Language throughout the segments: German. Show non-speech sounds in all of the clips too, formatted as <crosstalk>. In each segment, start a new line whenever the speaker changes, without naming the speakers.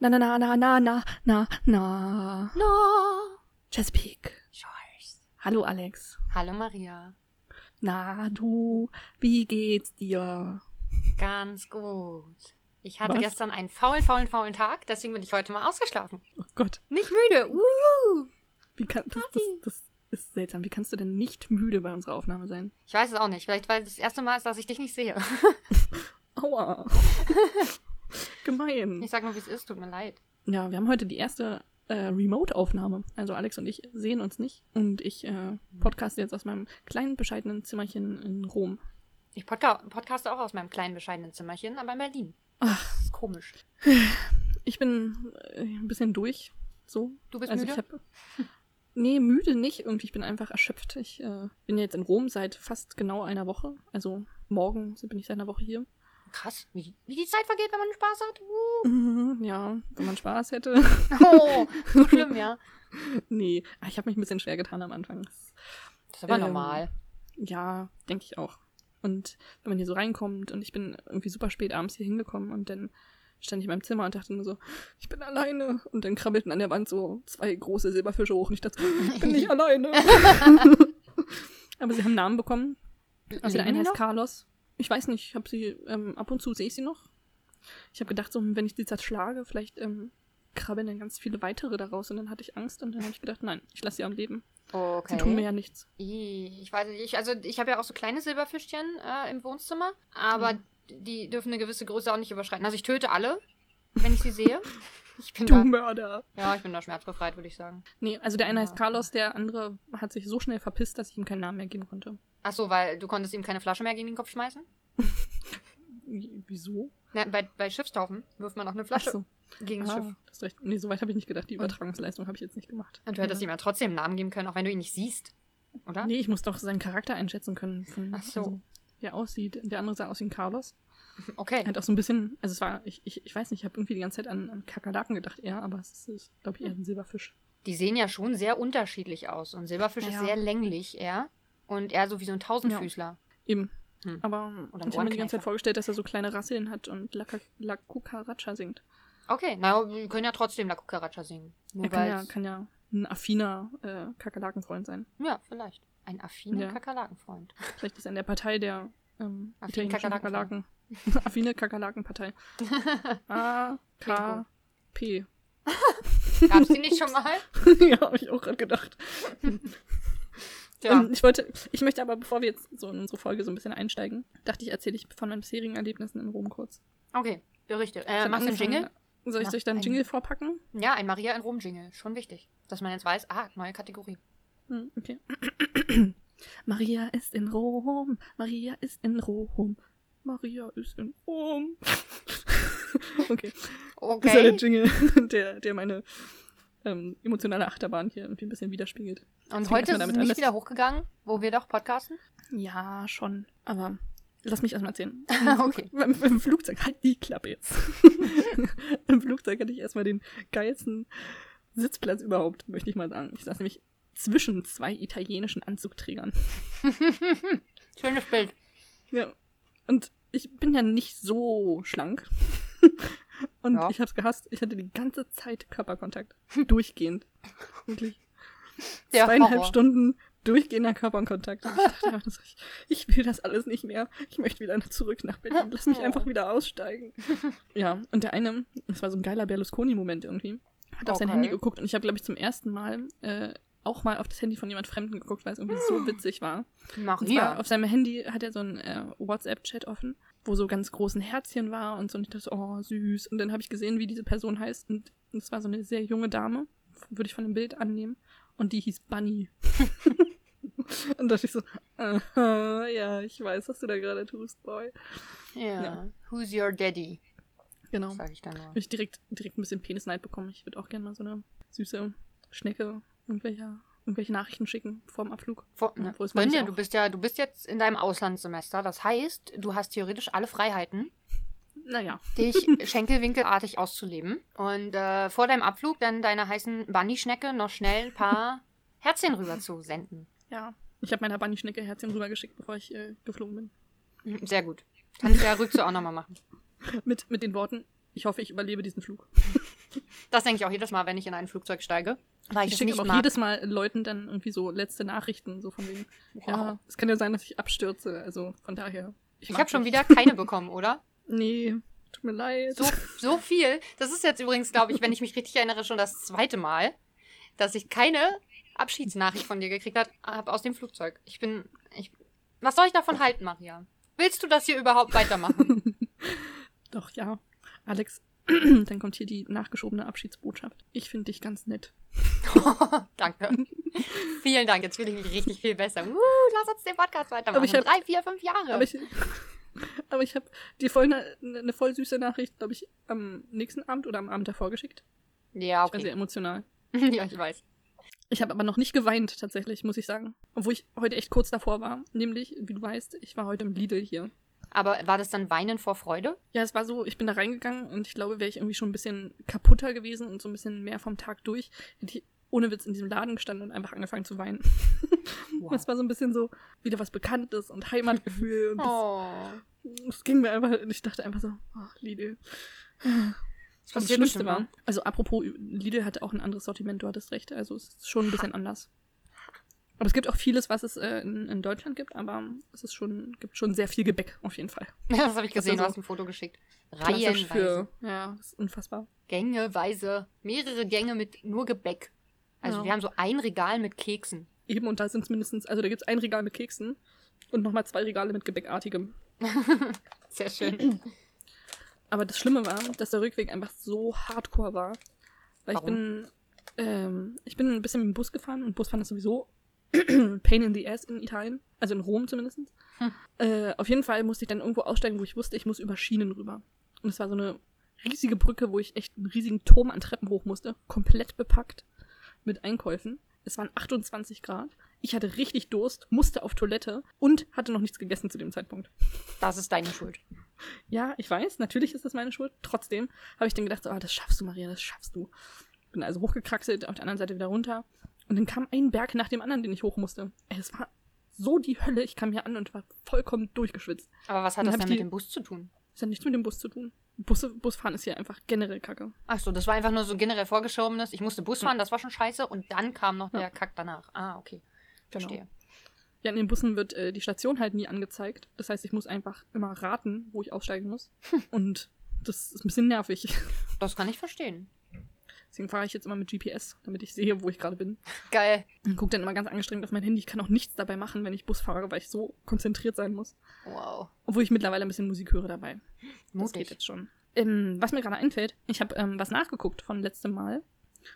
Na, na, na, na, na, na, na, na.
No.
Chesapeake.
Shores.
Hallo, Alex.
Hallo Maria.
Na, du, wie geht's dir?
Ganz gut. Ich hatte
Was?
gestern einen faulen, faulen, faulen Tag, deswegen bin ich heute mal ausgeschlafen.
Oh Gott,
Nicht müde. Uh.
wie kann, das, das, das ist seltsam. Wie kannst du denn nicht müde bei unserer Aufnahme sein?
Ich weiß es auch nicht. Vielleicht, weil es das erste Mal ist, dass ich dich nicht sehe. <laughs>
Aua. <laughs> Gemein.
Ich sag nur, wie es ist. Tut mir leid.
Ja, wir haben heute die erste äh, Remote-Aufnahme. Also Alex und ich sehen uns nicht. Und ich äh, podcaste jetzt aus meinem kleinen, bescheidenen Zimmerchen in Rom.
Ich podca podcaste auch aus meinem kleinen, bescheidenen Zimmerchen, aber in Berlin.
Ach.
Das ist komisch.
Ich bin äh, ein bisschen durch. So.
Du bist
also
müde?
ich hab. Nee, müde nicht. Irgendwie, ich bin einfach erschöpft. Ich äh, bin jetzt in Rom seit fast genau einer Woche. Also morgen bin ich seit einer Woche hier.
Krass, wie, wie die Zeit vergeht, wenn man Spaß hat. Uh. <laughs>
Ja, wenn man Spaß hätte.
Oh, so <laughs> schlimm, ja.
nee, Ah, ich habe mich ein bisschen schwer getan am Anfang.
Das ist aber
Ähm,
normal.
Ja, denke ich auch. Und wenn man hier so reinkommt und ich bin irgendwie super spät abends hier hingekommen und dann stand ich in meinem Zimmer und dachte nur so, ich bin alleine. Und dann krabbelten an der Wand so zwei große Silberfische hoch und ich dachte, ich bin nicht <laughs> alleine. Aber sie haben Namen bekommen. Also der eine heißt
noch?
Carlos. Ich weiß nicht, ich habe sie, ähm, ab und zu sehe ich sie noch. Ich habe gedacht, so, wenn ich die zerschlage, vielleicht ähm, krabbeln dann ganz viele weitere daraus. Und dann hatte ich Angst und dann habe ich gedacht, nein, ich lasse sie am Leben.
Okay.
Sie tun mir ja nichts.
Ich weiß nicht, ich, also ich habe ja auch so kleine Silberfischchen äh, im Wohnzimmer, aber
Mhm.
die dürfen eine gewisse Größe auch nicht überschreiten. Also ich töte alle, wenn ich sie sehe. <laughs> Ich bin
Du
da,
Mörder.
ja, ich bin da schmerzbefreit, würde ich sagen.
Nee, also der eine
Ja.
heißt Carlos, der andere hat sich so schnell verpisst, dass ich ihm keinen Namen mehr geben konnte.
Ach so, weil du konntest ihm keine Flasche mehr gegen den Kopf schmeißen?
Wie- <laughs> Wieso?
Na, bei, bei Schiffstaufen wirft man auch eine Flasche
so.
gegen das
Ah,
Schiff.
hast recht. Nee, so weit habe ich nicht gedacht. Die Übertragungsleistung habe ich jetzt nicht gemacht.
Und du hättest
ja.
ihm ja trotzdem einen Namen geben können, auch wenn du ihn nicht siehst. Oder?
Nee, ich muss doch seinen Charakter einschätzen können. Von,
Ach so.
Also, wie er aussieht. Der andere sah aus wie ein Carlos.
Okay.
Er hat auch so ein bisschen, also es war, ich, ich, ich weiß nicht, ich habe irgendwie die ganze Zeit an, an Kakerlaken gedacht eher, aber es ist, ist glaube ich, eher ein Silberfisch.
Die sehen ja schon sehr unterschiedlich aus. Und Silberfisch
Ja,
ist sehr länglich, eher. Und eher so wie so ein Tausendfüßler.
Eben.
Hm.
Aber ich habe mir die ganze. Zeit vorgestellt, dass er so kleine Rasseln hat und La, La Cucaracha singt.
Okay, na, wir können ja trotzdem La Cucaracha singen. Nur
Er kann ja, kann ja ein affiner äh, Kakerlakenfreund sein.
Ja, vielleicht. Ein affiner
Ja.
Kakerlakenfreund. <laughs>
Vielleicht ist er in der Partei der ähm,
Affine
italienischen Kakerlaken. <laughs> Affine Kakerlakenpartei. <laughs> A, K, P.
Gab's die nicht schon mal?
ja, habe ich auch gerade gedacht.
Ja.
Ähm, ich wollte, ich möchte aber, bevor wir jetzt so in unsere Folge so ein bisschen einsteigen, dachte ich, erzähle ich von meinen bisherigen Erlebnissen in Rom kurz.
Okay, berichte.
Ich
Äh, machst du einen Jingle?
Soll ich, soll ich da einen. Jingle vorpacken?
Ja, ein Maria in Rom-Jingle. Schon wichtig. Dass man jetzt weiß, ah, neue Kategorie.
Hm, okay. <clears throat> Maria ist in Rom. Maria ist in Rom. Maria ist in Rom. <laughs> okay. Das ist ja der
Okay.
Jingle, <laughs> der, der meine ähm, emotionale Achterbahn hier irgendwie ein bisschen widerspiegelt.
Und
fängt
heute ist es
damit an,
nicht wieder hochgegangen, wo wir doch podcasten?
Ja, schon. Aber lass mich erstmal erzählen. <laughs>
okay.
Im, Im Flugzeug, halt die Klappe jetzt. <laughs> Im Flugzeug hatte ich erstmal den geilsten Sitzplatz überhaupt, möchte ich mal sagen. Ich saß nämlich zwischen zwei italienischen Anzugträgern. <laughs>
Schönes Bild.
Ja. Und ich bin ja nicht so schlank. Und
Ja.
ich hab's gehasst. Ich hatte die ganze Zeit Körperkontakt. <laughs> Durchgehend. Wirklich.
Der
Zweieinhalb
Horror.
Stunden durchgehender Körperkontakt. Und ich dachte einfach, so, ich, ich will das alles nicht mehr. Ich möchte wieder zurück nach Berlin. Lass mich einfach <laughs> wieder aussteigen. <laughs> Ja, und der eine, das war so ein geiler Berlusconi-Moment irgendwie, hat auf sein
Okay.
Handy geguckt und ich habe, glaube ich, zum ersten Mal äh, auch mal auf das Handy von jemand Fremden geguckt, weil es irgendwie so <gasps> witzig war.
Maria.
auf seinem Handy hat er so einen äh, WhatsApp-Chat offen, wo so ganz großen Herzchen war und so. Und ich dachte, oh, süß. Und dann habe ich gesehen, wie diese Person heißt. Und es war so eine sehr junge Dame, würde ich von dem Bild annehmen. Und die hieß Bunny. <laughs> und dachte ich so, aha, ja, ich weiß, was du da gerade tust, Boy.
Ja.
ja.
Who's your daddy?
Genau.
Sag ich dann nur.
Habe ich direkt, direkt ein bisschen Penisneid bekommen. Ich würde auch gerne mal so eine süße Schnecke irgendwelche, irgendwelche Nachrichten schicken vor dem Abflug.
Vor, ne,
ich
Freundin, du bist ja, du bist jetzt in deinem Auslandssemester. Das heißt, du hast theoretisch alle Freiheiten,
Naja.
dich <laughs> schenkelwinkelartig auszuleben. Und äh, vor deinem Abflug dann deiner heißen Bunny-Schnecke noch schnell ein paar <laughs> Herzchen rüber zu senden.
Ja. Ich habe meiner Bunny-Schnecke Herzchen rübergeschickt, bevor ich äh, geflogen bin.
Mhm, Sehr gut. Kannst du ja Rückzug auch nochmal machen. <laughs>
Mit, mit den Worten, ich hoffe, ich überlebe diesen Flug.
Das denke ich auch jedes Mal, wenn ich in ein Flugzeug steige. Weil ich,
Ich schicke auch
mag.
jedes Mal Leuten dann irgendwie so letzte Nachrichten, so von wegen, ja, es kann ja sein, dass ich abstürze. Also von daher.
Ich
mag
habe schon wieder keine bekommen, oder? <laughs>
Nee, tut mir leid.
So, so viel. Das ist jetzt übrigens, glaube ich, wenn ich mich richtig erinnere, schon das zweite Mal, dass ich keine Abschiedsnachricht von dir gekriegt habe aus dem Flugzeug. Ich bin. Ich, was soll ich davon halten, Maria? Willst du das hier überhaupt weitermachen? <laughs>
Doch, ja. Alex, <clears throat> dann kommt hier die nachgeschobene Abschiedsbotschaft. Ich finde dich ganz nett. <laughs>
Danke. Vielen Dank. Jetzt fühle ich mich richtig viel besser. Uh, lass uns den Podcast weitermachen.
Aber ich hab-
Drei, vier, fünf Jahre.
Aber ich, <laughs> aber ich habe dir voll eine, eine voll süße Nachricht, glaube ich, am nächsten Abend oder am Abend davor geschickt.
ja,
Ich war sehr
okay.
emotional. <laughs>
ja, ich weiß.
Ich habe aber noch nicht geweint, tatsächlich, muss ich sagen. Obwohl ich heute echt kurz davor war. Nämlich, wie du weißt, ich war heute im Lidl hier.
Aber war das dann Weinen vor Freude?
Ja, es war so, ich bin da reingegangen und ich glaube, wäre ich irgendwie schon ein bisschen kaputter gewesen und so ein bisschen mehr vom Tag durch, hätte ich ohne Witz in diesem Laden gestanden und einfach angefangen zu weinen. <laughs>
Wow.
Es war so ein bisschen so wieder was Bekanntes und Heimatgefühl und das,
Oh.
das ging mir einfach, ich dachte einfach so, ach, Lidl.
Das
Und das Schlimmste war,
mal.
also apropos, Lidl hatte auch ein anderes Sortiment, du hattest recht, also es ist schon ein bisschen anders. Aber es gibt auch vieles, was es äh, in, in Deutschland gibt, aber es ist schon, gibt schon sehr viel Gebäck, auf jeden Fall. <laughs>
Das habe ich gesehen,
war
du hast ein Foto geschickt. Reihenweise.
für, ja, das ist unfassbar.
Gängeweise. Mehrere Gänge mit nur Gebäck. Also
Ja.
wir haben so ein Regal mit Keksen.
Eben, und da sind es mindestens, also da gibt es ein Regal mit Keksen und nochmal zwei Regale mit Gebäckartigem. <laughs>
Sehr schön. <clears throat>
Aber das Schlimme war, dass der Rückweg einfach so hardcore war. Weil ich
Warum?
bin, ähm, ich bin ein bisschen mit dem Bus gefahren und Busfahren ist sowieso <clears throat> pain in the ass in Italien. Also in Rom zumindest.
Hm.
Äh, auf jeden Fall musste ich dann irgendwo aussteigen, wo ich wusste, ich muss über Schienen rüber. Und es war so eine riesige Brücke, wo ich echt einen riesigen Turm an Treppen hoch musste. Komplett bepackt mit Einkäufen. Es waren 28 Grad. Ich hatte richtig Durst, musste auf Toilette und hatte noch nichts gegessen zu dem Zeitpunkt.
Das ist deine Schuld. <laughs>
Ja, ich weiß, natürlich ist das meine Schuld. Trotzdem habe ich dann gedacht, so, ah, das schaffst du, Maria, das schaffst du. Bin also hochgekraxelt, auf der anderen Seite wieder runter. Und dann kam ein Berg nach dem anderen, den ich hoch musste. Ey, es war so die Hölle. Ich kam hier an und war vollkommen durchgeschwitzt.
Aber was hat
Dann
das denn mit dem Bus zu tun?
Das hat nichts mit dem Bus zu tun. Busse, Busfahren ist hier einfach generell kacke.
Ach so, das war einfach nur so generell vorgeschobenes. Ich musste Bus fahren, das war schon scheiße. Und dann kam noch
Ja.
der Kack danach. Ah, okay. Verstehe.
Ja, in den Bussen wird äh, die Station halt nie angezeigt. Das heißt, ich muss einfach immer raten, wo ich aussteigen muss. <laughs> Und das ist ein bisschen nervig.
Das kann ich verstehen.
Deswegen fahre ich jetzt immer mit GPS, damit ich sehe, wo ich gerade bin.
Geil.
Und gucke dann immer ganz angestrengt auf mein Handy. Ich kann auch nichts dabei machen, wenn ich Bus fahre, weil ich so konzentriert sein muss.
Wow.
Obwohl ich mittlerweile ein bisschen Musik höre dabei. Das geht
Mutig.
jetzt schon. Ähm, was mir gerade einfällt, ich habe ähm, was nachgeguckt von letztem Mal.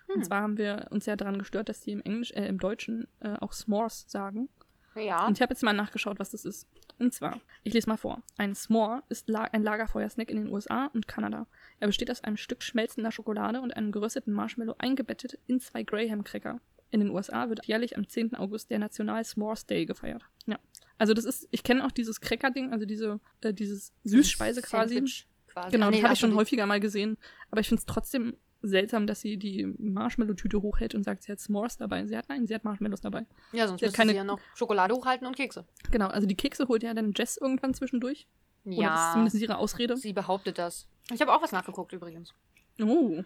Und
Hm.
zwar haben wir uns ja daran gestört, dass die im Englisch, äh, im Deutschen äh, auch S'mores sagen.
Ja.
Und ich habe jetzt mal nachgeschaut, was das ist. Und zwar, ich lese mal vor. Ein S'more ist la ein Lagerfeuersnack in den USA und Kanada. Er besteht aus einem Stück schmelzender Schokolade und einem gerösteten Marshmallow eingebettet in zwei Graham-Cracker. In den USA wird jährlich am 10. August der National S'mores Day gefeiert. Ja. Also das ist, ich kenne auch dieses Cracker-Ding, also diese, äh, dieses Süßspeise quasi.
Quasi.
Genau,
Ach nee,
das habe ich
so,
schon häufiger mal gesehen. Aber ich finde es trotzdem seltsam, dass sie die Marshmallow-Tüte hochhält und sagt, sie hat S'mores dabei. Sie hat nein, sie hat Marshmallows dabei.
Ja, sonst
Ja,
müsste
keine-
sie ja noch Schokolade hochhalten und Kekse.
Genau, also die Kekse holt ja dann Jess irgendwann zwischendurch. Oder das ist
Ja.
zumindest ihre Ausrede.
Sie behauptet das. Ich habe auch was nachgeguckt übrigens.
Oh,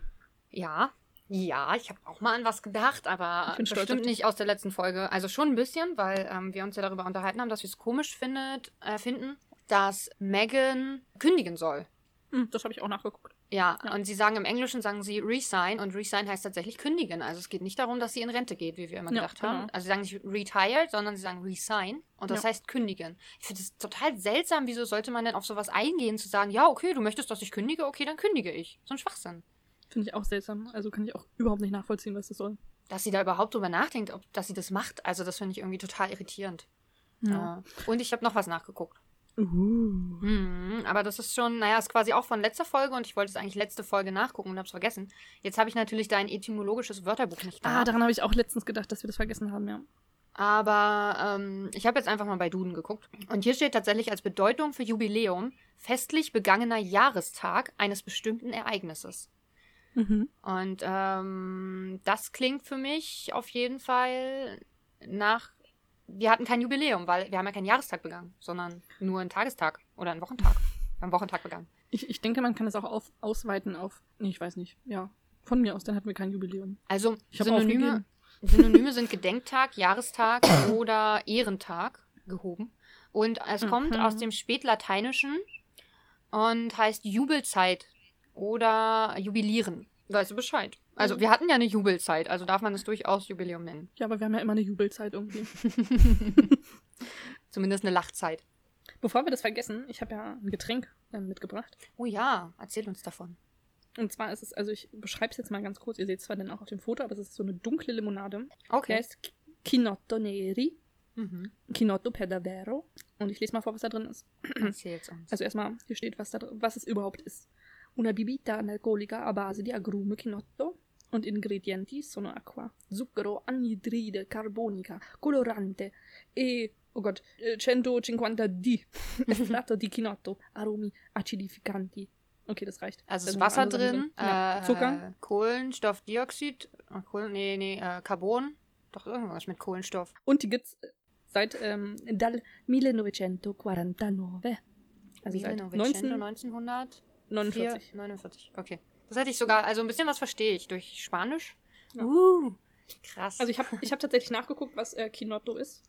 Ja. Ja, ich habe auch mal an was gedacht, aber bestimmt nicht aus der letzten Folge. Also schon ein bisschen, weil ähm, wir uns ja darüber unterhalten haben, dass wir es komisch findet, äh, finden, dass Megan kündigen soll.
hm, das habe ich auch nachgeguckt.
Ja,
Ja.
und sie sagen im Englischen sagen sie resign und resign heißt tatsächlich kündigen. Also es geht nicht darum, dass sie in Rente geht, wie wir immer
Ja,
gedacht haben.
genau.
Also sie sagen nicht retired, sondern sie sagen resign und das
Ja.
heißt kündigen. Ich finde es total seltsam, wieso sollte man denn auf sowas eingehen, zu sagen, ja, okay, du möchtest, dass ich kündige, okay, dann kündige ich. So ein Schwachsinn.
Finde ich auch seltsam. Also kann ich auch überhaupt nicht nachvollziehen, was das soll.
Dass sie da überhaupt drüber nachdenkt, ob, dass sie das macht, also das finde ich irgendwie total irritierend.
Ja.
Und ich habe noch was nachgeguckt.
Uh.
Hm, aber das ist schon, naja, ist quasi auch von letzter Folge und ich wollte es eigentlich letzte Folge nachgucken und habe es vergessen. Jetzt habe ich natürlich dein etymologisches Wörterbuch nicht da.
Ah, daran habe ich auch letztens gedacht, dass wir das vergessen haben, ja.
Aber ähm, ich habe jetzt einfach mal bei Duden geguckt. Und hier steht tatsächlich als Bedeutung für Jubiläum festlich begangener Jahrestag eines bestimmten Ereignisses.
Mhm.
Und ähm, das klingt für mich auf jeden Fall nach. Wir hatten kein Jubiläum, weil wir haben ja keinen Jahrestag begangen, sondern nur einen Tagestag oder einen Wochentag. Wir haben Wochentag begangen.
Ich, ich denke, man kann es auch auf, ausweiten auf. Nee, ich weiß nicht. Ja. Von mir aus, dann hatten wir kein Jubiläum.
Also Synonyme. <laughs> Synonyme sind Gedenktag, Jahrestag <coughs> oder Ehrentag gehoben. Und es kommt
Mhm.
aus dem Spätlateinischen und heißt Jubelzeit oder Jubilieren. Weißt du Bescheid? Also
Mhm.
wir hatten ja eine Jubelzeit, also darf man es durchaus Jubiläum nennen.
Ja, aber wir haben ja immer eine Jubelzeit irgendwie. <laughs>
Zumindest eine Lachzeit.
Bevor wir das vergessen, ich habe ja ein Getränk äh, mitgebracht.
Oh ja, erzähl uns davon.
Und zwar ist es, also ich beschreibe es jetzt mal ganz kurz. Ihr seht es zwar dann auch auf dem Foto, aber es ist so eine dunkle Limonade. Die
Okay.
heißt Ch- Chinotto Neri.
Mhm.
Chinotto per davvero. Und ich lese mal vor, was da drin ist.
Erzähl's uns.
Also erstmal, hier steht, was, da, was es überhaupt ist. Una bibita analcolica a base di agrume chinotto und ingredienti sono acqua, zucchero, anidride carbonica, colorante e, oh Gott, eh, 150 D, <laughs> estratto <laughs> di chinotto, aromi acidificanti. Okay, das reicht.
Also
Da
ist Wasser drin,
Ja,
äh,
Zucker.
Kohlenstoffdioxid, äh, Kohlen, nee, nee, äh, Carbon, doch irgendwas mit Kohlenstoff.
Und die gibt's seit ähm, dal 1949. Also seit
1949.
1949.
49. Okay. Das hätte ich sogar, also ein bisschen was verstehe ich durch Spanisch.
Ja.
Uh, krass.
Also ich habe ich hab tatsächlich nachgeguckt, was äh, Quinotto ist,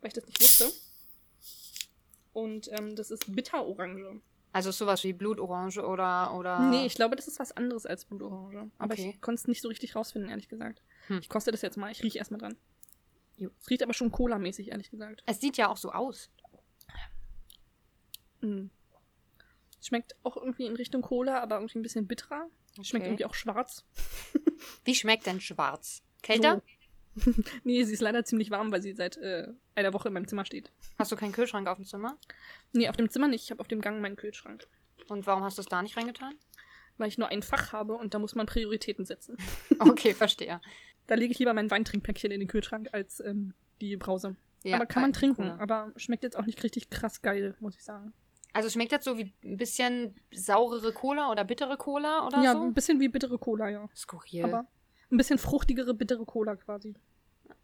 weil ich das nicht wusste. Und ähm, das ist Bitterorange.
also sowas wie Blutorange oder, oder.
Nee, ich glaube, das ist was anderes als Blutorange. Aber
Okay.
ich konnte es nicht so richtig rausfinden, ehrlich gesagt.
Hm.
Ich koste das jetzt mal. Ich rieche erstmal dran.
Jo.
Es riecht aber schon Cola-mäßig, ehrlich gesagt.
Es sieht ja auch so aus.
Mhm. Schmeckt auch irgendwie in Richtung Cola, aber irgendwie ein bisschen bitterer. Schmeckt
Okay.
irgendwie auch schwarz. <laughs>
Wie schmeckt denn schwarz? Kälter?
So. <laughs> nee, sie ist leider ziemlich warm, weil sie seit äh, einer Woche in meinem Zimmer steht.
Hast du keinen Kühlschrank auf dem Zimmer?
Nee, auf dem Zimmer nicht. Ich habe auf dem Gang meinen Kühlschrank.
Und warum hast du es da nicht reingetan?
Weil ich nur ein Fach habe und da muss man Prioritäten setzen. <laughs>
Okay, verstehe.
Da lege ich lieber mein Weintrinkpäckchen in den Kühlschrank als ähm, die Brause.
Ja,
aber kann man trinken.
Cola.
Aber schmeckt jetzt auch nicht richtig krass geil, muss ich sagen.
Also schmeckt das so wie ein bisschen saurere Cola oder bittere Cola oder
ja,
so?
ein bisschen wie bittere Cola, ja.
Skurril.
Aber ein bisschen fruchtigere bittere Cola quasi.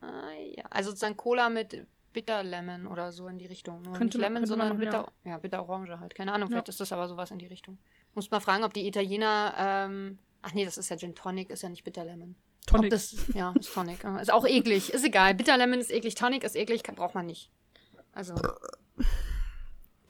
Ah, ja. Also sozusagen Cola mit Bitter Lemon oder so in die Richtung. Nur
Könnte
nicht Lemon, sondern
machen,
Bitter, ja. Bitter Orange halt. Keine Ahnung,
Ja.
vielleicht ist das aber sowas in die Richtung. Muss mal fragen, ob die Italiener, ähm, ach nee, das ist ja Gin Tonic, ist ja nicht Bitter Lemon.
Tonic.
das, ja, ist Tonic. ja. <laughs> Ist auch eklig, ist egal. Bitter Lemon ist eklig, Tonic ist eklig, kann, braucht man nicht. Also,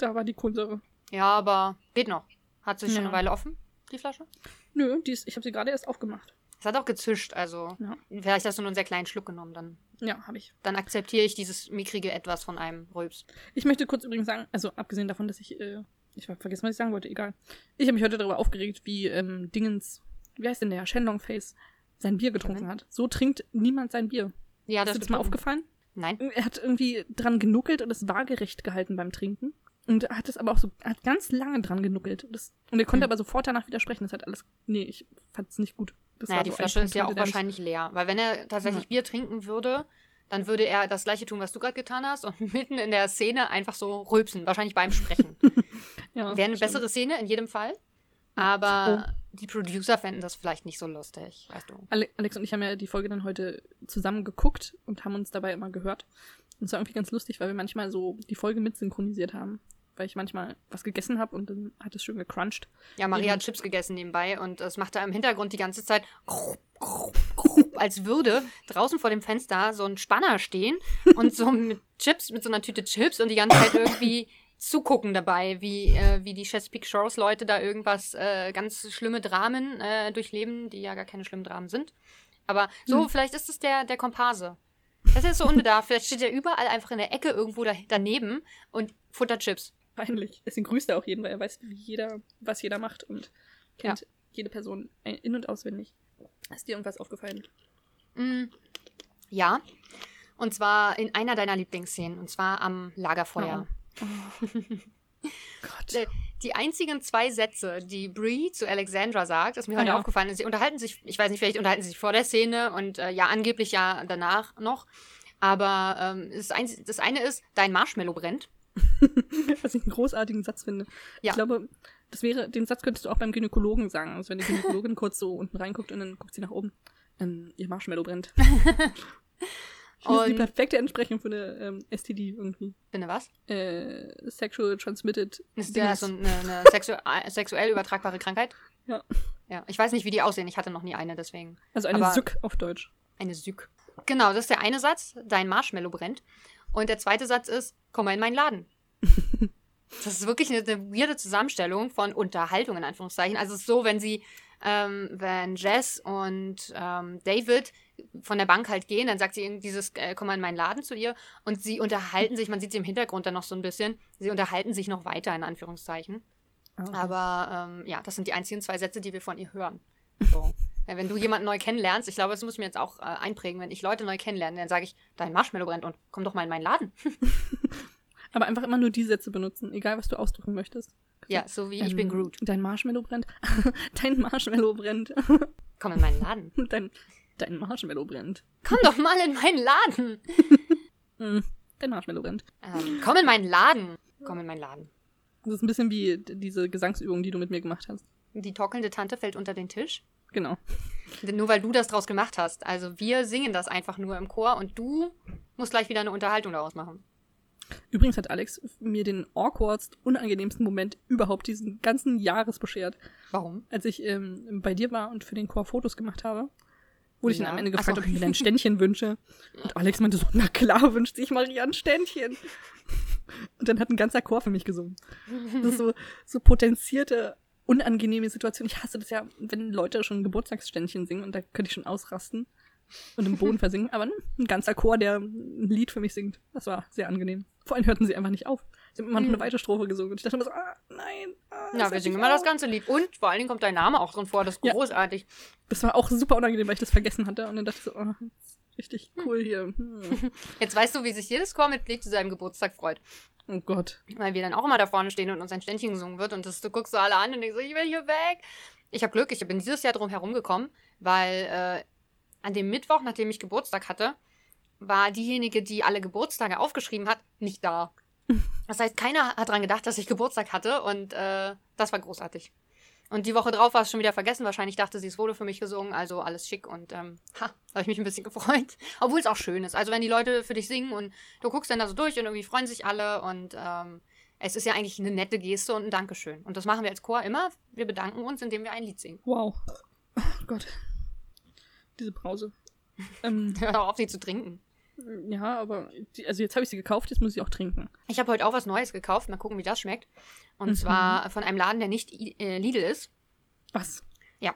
Da war die Kohlensäure.
ja, aber geht noch. Hat schon
Ja.
eine Weile offen, die Flasche?
Nö, die ist, ich habe sie gerade erst aufgemacht.
Es hat auch gezischt, also
Ja,
vielleicht hast du nur einen sehr kleinen Schluck genommen, dann,
ja habe ich.
dann akzeptiere ich dieses mickrige Etwas von einem Rülps.
Ich möchte kurz übrigens sagen, also abgesehen davon, dass ich, äh, ich hab vergessen, was ich sagen wollte, egal. Ich habe mich heute darüber aufgeregt, wie ähm, Dingens, wie heißt denn der, Shenlong Face, sein Bier getrunken
Mhm.
hat. So trinkt niemand sein Bier.
Ja,
Ist
das
dir das mal aufgefallen?
Nein.
Er hat irgendwie dran genuckelt und es waagerecht gehalten beim Trinken. Und er hat es aber auch so, hat ganz lange dran genuckelt. Das, und er konnte
Hm.
aber sofort danach widersprechen. Das hat alles, nee, ich fand es nicht gut. Das
Naja,
war
die
so
Flasche ist ja auch wahrscheinlich leer. Weil wenn er tatsächlich
Ja.
Bier trinken würde, dann würde er das gleiche tun, was du gerade getan hast und <laughs> mitten in der Szene einfach so rülpsen. Wahrscheinlich beim Sprechen. <laughs>
Ja,
Wäre eine bessere Szene in jedem Fall. Aber die Producer fänden das vielleicht nicht so lustig, weißt du.
Ale Alex und ich haben ja die Folge dann heute zusammen geguckt und haben uns dabei immer gehört. Und es war irgendwie ganz lustig, weil wir manchmal so die Folge mit synchronisiert haben. Weil ich manchmal was gegessen habe und dann hat es schön gecrunched.
Ja, Maria
Ja.
hat Chips gegessen nebenbei und es macht da im Hintergrund die ganze Zeit als würde draußen vor dem Fenster so ein Spanner stehen und so mit Chips, mit so einer Tüte Chips und die ganze Zeit irgendwie zugucken dabei, wie, äh, wie die Chesapeake Shores Leute da irgendwas äh, ganz schlimme Dramen äh, durchleben, die ja gar keine schlimmen Dramen sind. Aber so,
Hm.
vielleicht ist es der, der Komparse. Das ist so unbedarft. Vielleicht steht er überall einfach in der Ecke irgendwo da, daneben und futtert Chips.
Peinlich. Deswegen grüßt er auch jeden, weil er weiß, wie jeder, was jeder macht und kennt jede Person in- und auswendig. Ist dir irgendwas aufgefallen?
Mm, ja. Und zwar in einer deiner Lieblingsszenen, und zwar am Lagerfeuer. <laughs>
Gott.
Die einzigen zwei Sätze, die Brie zu Alexandra sagt, ist mir heute
ja.
aufgefallen. Sie unterhalten sich, ich weiß nicht, vielleicht unterhalten sie sich vor der Szene und äh, ja, angeblich ja danach noch. Aber ähm, das, ein, das eine ist, dein Marshmallow brennt. <laughs>
Was ich einen großartigen Satz finde.
Ja.
Ich glaube, das wäre, den Satz könntest du auch beim Gynäkologen sagen. Also wenn die Gynäkologin <laughs> kurz so unten reinguckt und dann guckt sie nach oben. Ähm, ihr Marshmallow brennt. <laughs> Das ist die perfekte Entsprechung für eine ähm, STD irgendwie.
Finde was?
Äh, sexual transmitted.
Ist ja so eine, eine <laughs> sexu äh, sexuell übertragbare Krankheit?
Ja.
Ja, ich weiß nicht, wie die aussehen. Ich hatte noch nie eine, deswegen.
Also eine
Aber-
Sück auf Deutsch.
Eine Sück. Genau, das ist der eine Satz. Dein Marshmallow brennt. Und der zweite Satz ist, komm mal in meinen Laden. <laughs> das ist wirklich eine, eine weirde Zusammenstellung von Unterhaltung, in Anführungszeichen. Also es ist so, wenn sie, ähm, wenn Jess und ähm, David von der Bank halt gehen, dann sagt sie ihnen dieses, äh, komm mal in meinen Laden zu ihr. Und sie unterhalten sich, man sieht sie im Hintergrund dann noch so ein bisschen, sie unterhalten sich noch weiter, in Anführungszeichen.
Ah, okay.
Aber ähm, ja, das sind die einzigen zwei Sätze, die wir von ihr hören. So. <laughs> Ja, wenn du jemanden neu kennenlernst, ich glaube, das muss ich mir jetzt auch äh, einprägen, wenn ich Leute neu kennenlerne, dann sage ich, dein Marshmallow brennt und komm doch mal in meinen Laden. <laughs>
Aber einfach immer nur die Sätze benutzen, egal was du ausdrücken möchtest.
Ja, so wie ich bin
Ähm,
Groot.
Dein Marshmallow brennt. <laughs> dein Marshmallow brennt. <laughs>
Komm in meinen Laden.
dein, dein Marshmallow brennt.
Komm doch mal in meinen Laden.
Hm, <laughs> dein Marshmallow brennt.
Ähm, komm in meinen Laden. Komm in meinen Laden.
Das ist ein bisschen wie diese Gesangsübung, die du mit mir gemacht hast.
Die torkelnde Tante fällt unter den Tisch.
Genau.
Nur weil du das draus gemacht hast. Also wir singen das einfach nur im Chor und du musst gleich wieder eine Unterhaltung daraus machen.
Übrigens hat Alex mir den awkwardst, unangenehmsten Moment überhaupt diesen ganzen Jahres beschert.
Warum?
Als ich ähm, bei dir war und für den Chor Fotos gemacht habe, wurde ich
Ja.
dann am Ende gefragt,
so.
ob ich mir dein Ständchen wünsche. Und Alex meinte so, na klar, wünscht sich Maria ein Ständchen. Und dann hat ein ganzer Chor für mich gesungen. Das ist so, so potenzierte, unangenehme Situation. Ich hasse das ja, wenn Leute schon Geburtstagsständchen singen und da könnte ich schon ausrasten und im Boden versingen. Aber ein ganzer Chor, der ein Lied für mich singt, das war sehr angenehm. Vor allem hörten sie einfach nicht auf. Sie haben immer noch eine
Mhm.
weitere Strophe gesungen und ich dachte immer so, ah, nein. Ah,
Ja, wir singen immer das ganze Lied. Und vor allen Dingen kommt dein Name auch drin vor. Das ist
Ja.
großartig.
Das war auch super unangenehm, weil ich das vergessen hatte. Und dann dachte ich so, oh, richtig cool hier. <laughs> Hm.
Jetzt weißt du, wie sich jedes Chormitglied zu seinem Geburtstag freut.
Oh Gott.
Weil wir dann auch immer da vorne stehen und uns ein Ständchen gesungen wird. Und das, du guckst so alle an und denkst so, ich will hier weg. Ich habe Glück, ich bin dieses Jahr drum herumgekommen, weil äh, an dem Mittwoch, nachdem ich Geburtstag hatte, war diejenige, die alle Geburtstage aufgeschrieben hat, nicht da. <laughs> Das heißt, keiner hat dran gedacht, dass ich Geburtstag hatte und äh, das war großartig. Und die Woche drauf war es schon wieder vergessen. Wahrscheinlich dachte sie, es wurde für mich gesungen, also alles schick und ähm, ha, da habe ich mich ein bisschen <laughs> gefreut. Obwohl es auch schön ist. Also wenn die Leute für dich singen und du guckst dann da so durch und irgendwie freuen sich alle und ähm, es ist ja eigentlich eine nette Geste und ein Dankeschön. Und das machen wir als Chor immer. Wir bedanken uns, indem wir ein Lied singen.
Wow. Oh Gott. Diese Brause. ähm, <laughs>
Hör auf, sie zu trinken.
ja, aber die, also jetzt habe ich sie gekauft, jetzt muss ich auch trinken.
Ich habe heute auch was Neues gekauft. Mal gucken, wie das schmeckt. Und
Mhm.
zwar von einem Laden, der nicht äh, Lidl ist.
Was?
Ja.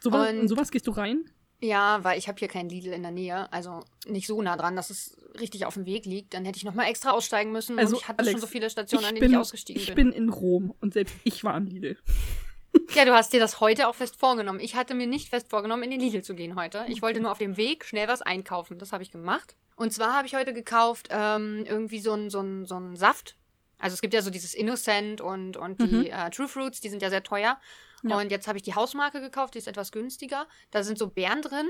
So was,
Und-
in sowas gehst du rein?
Ja, weil ich habe hier kein Lidl in der Nähe, also nicht so nah dran, dass es richtig auf dem Weg liegt. Dann hätte ich nochmal extra aussteigen müssen.
Also,
und ich hatte
Alex,
schon so viele Stationen, an
ich
denen
bin,
ich ausgestiegen
ich
bin.
bin in Rom und selbst ich war am Lidl.
Ja, du hast dir das heute auch fest vorgenommen. Ich hatte mir nicht fest vorgenommen, in den Lidl zu gehen heute. Ich wollte nur auf dem Weg schnell was einkaufen. Das habe ich gemacht. Und zwar habe ich heute gekauft ähm, irgendwie so einen so so einen Saft. Also es gibt ja so dieses Innocent und, und die
Mhm.
äh, True Fruits, die sind ja sehr teuer.
Ja.
Und jetzt habe ich die Hausmarke gekauft, die ist etwas günstiger. Da sind so Beeren drin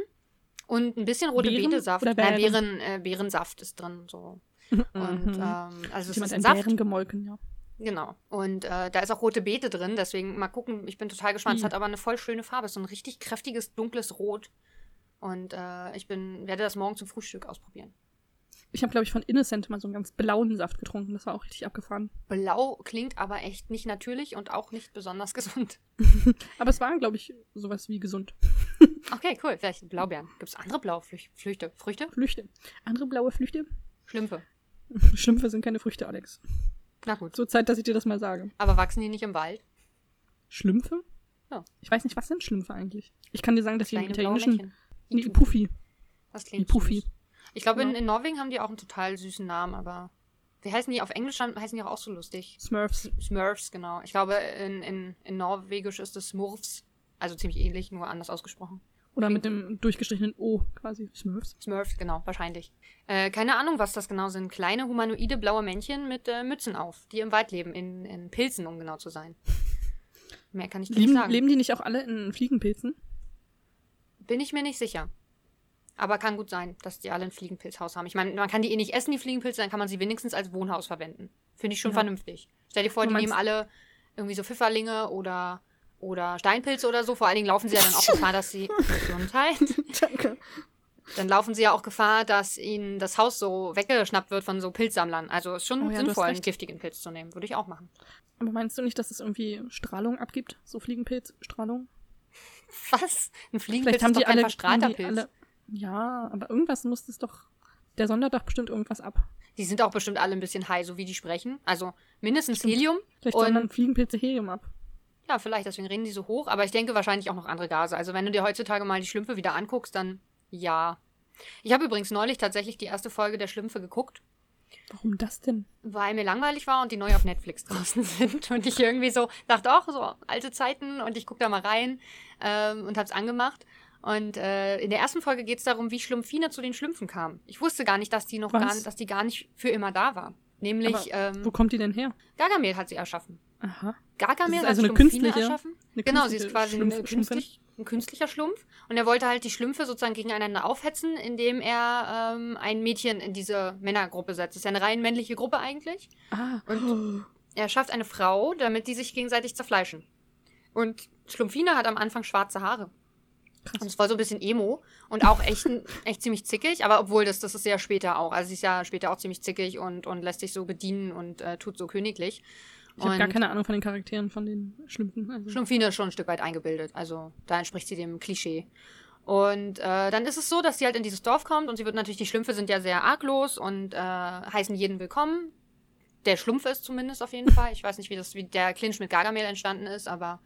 und ein bisschen rote
Beeren
Betesaft.
oder
Nein,
Beeren?
Beeren, äh, Beerensaft ist drin. So. <laughs>
Und,
Und ähm, also es ist ein Saft.
Bären gemolken, ja.
Genau. Und äh, da ist auch rote Beete drin, deswegen mal gucken. Ich bin total gespannt. Es
Mhm.
hat aber eine voll schöne Farbe. Es ist so ein richtig kräftiges, dunkles Rot. Und äh, ich bin, werde das morgen zum Frühstück ausprobieren.
Ich habe, glaube ich, von Innocent mal so einen ganz blauen Saft getrunken. Das war auch richtig abgefahren.
Blau klingt aber echt nicht natürlich und auch nicht besonders <laughs> gesund.
Aber es war, glaube ich, sowas wie gesund. <laughs>
Okay, cool. Vielleicht Blaubeeren. Gibt es andere blaue Flüch Flüchte? Früchte?
Flüchte. Andere blaue Flüchte?
Schlümpfe. <laughs>
Schlümpfe sind keine Früchte, Alex.
Na gut.
So Zeit, dass ich dir das mal sage.
Aber wachsen die nicht im Wald?
Schlümpfe?
Ja.
Ich weiß nicht, was sind Schlümpfe eigentlich? Ich kann dir sagen, dass die im italienischen. Nee. Puffi.
Das
Die
klingt
Puffi.
süß. Ich glaube, in,
Genau.
in Norwegen haben die auch einen total süßen Namen, aber. Wie heißen die? Auf Englisch heißen die auch, auch so lustig.
Smurfs.
Smurfs, genau. Ich glaube, in, in, in Norwegisch ist es Smurfs. Also ziemlich ähnlich, nur anders ausgesprochen.
Oder mit dem durchgestrichenen O quasi. Smurfs.
Smurfs, genau, wahrscheinlich. Äh, keine Ahnung, was das genau sind. Kleine humanoide blaue Männchen mit äh, Mützen auf, die im Wald leben, in, in Pilzen, um genau zu sein. <laughs> Mehr kann ich nicht
Leben,
sagen.
leben die nicht auch alle in Fliegenpilzen?
Bin ich mir nicht sicher. Aber kann gut sein, dass die alle ein Fliegenpilzhaus haben. Ich meine, man kann die eh nicht essen, die Fliegenpilze, dann kann man sie wenigstens als Wohnhaus verwenden. Finde ich schon
Ja.
vernünftig. Stell dir vor,
Du
die nehmen alle irgendwie so Pfifferlinge oder, oder Steinpilze oder so. Vor allen Dingen laufen sie ja dann auch <laughs> Gefahr, dass sie. Gesundheit. <laughs>
Danke.
Dann laufen sie ja auch Gefahr, dass ihnen das Haus so weggeschnappt wird von so Pilzsammlern. Also ist schon
Oh ja,
sinnvoll, einen giftigen Pilz zu nehmen. Würde ich auch machen.
Aber meinst du nicht, dass es irgendwie Strahlung abgibt? So Fliegenpilzstrahlung?
Was? Ein Fliegenpilz
Vielleicht haben
ist
die alle,
verstrahlter
die
Pilz.
alle. Ja, aber irgendwas muss es doch. Der sondert doch bestimmt irgendwas ab.
Die sind auch bestimmt alle ein bisschen high, so wie die sprechen. Also mindestens Helium.
Vielleicht sondern Fliegenpilze Helium ab.
Ja, vielleicht, deswegen reden die so hoch. Aber ich denke wahrscheinlich auch noch andere Gase. Also wenn du dir heutzutage mal die Schlümpfe wieder anguckst, dann ja. Ich habe übrigens neulich tatsächlich die erste Folge der Schlümpfe geguckt,
Warum das denn?
weil mir langweilig war und die neu auf Netflix draußen <laughs> sind. Und ich irgendwie so dachte, auch so alte Zeiten und ich gucke da mal rein ähm, und habe es angemacht. Und äh, in der ersten Folge geht es darum, wie Schlumpfine zu den Schlümpfen kam. Ich wusste gar nicht, dass die noch
Was?
gar, dass die gar nicht für immer da war. Nämlich ähm,
Wo kommt die denn her?
Gargamel hat sie erschaffen.
Aha.
Gargamel
Das ist also eine
Schlumpfine
künstliche-
erschaffen.
Eine
Genau, sie ist quasi
Schlumpf-
eine künstlich, ein künstlicher Schlumpf. Und er wollte halt die Schlümpfe sozusagen gegeneinander aufhetzen, indem er ähm, ein Mädchen in diese Männergruppe setzt. Das ist ja eine rein männliche Gruppe eigentlich.
Ah.
Und- Er schafft eine Frau, damit die sich gegenseitig zerfleischen. Und Schlumpfine hat am Anfang schwarze Haare.
Krass.
Und es war so ein bisschen emo und auch echt, <laughs> echt ziemlich zickig, aber obwohl das, das ist ja später auch. Also sie ist ja später auch ziemlich zickig und, und lässt sich so bedienen und äh, tut so königlich.
Ich habe gar keine Ahnung von den Charakteren von den Schlümpfen. Also.
Schlumpfine ist schon ein Stück weit eingebildet. Also da entspricht sie dem Klischee. Und äh, dann ist es so, dass sie halt in dieses Dorf kommt und sie wird natürlich, die Schlümpfe sind ja sehr arglos und äh, heißen jeden willkommen. Der Schlumpf ist zumindest auf jeden Fall. Ich weiß nicht, wie, das, wie der Clinch mit Gargamel entstanden ist, aber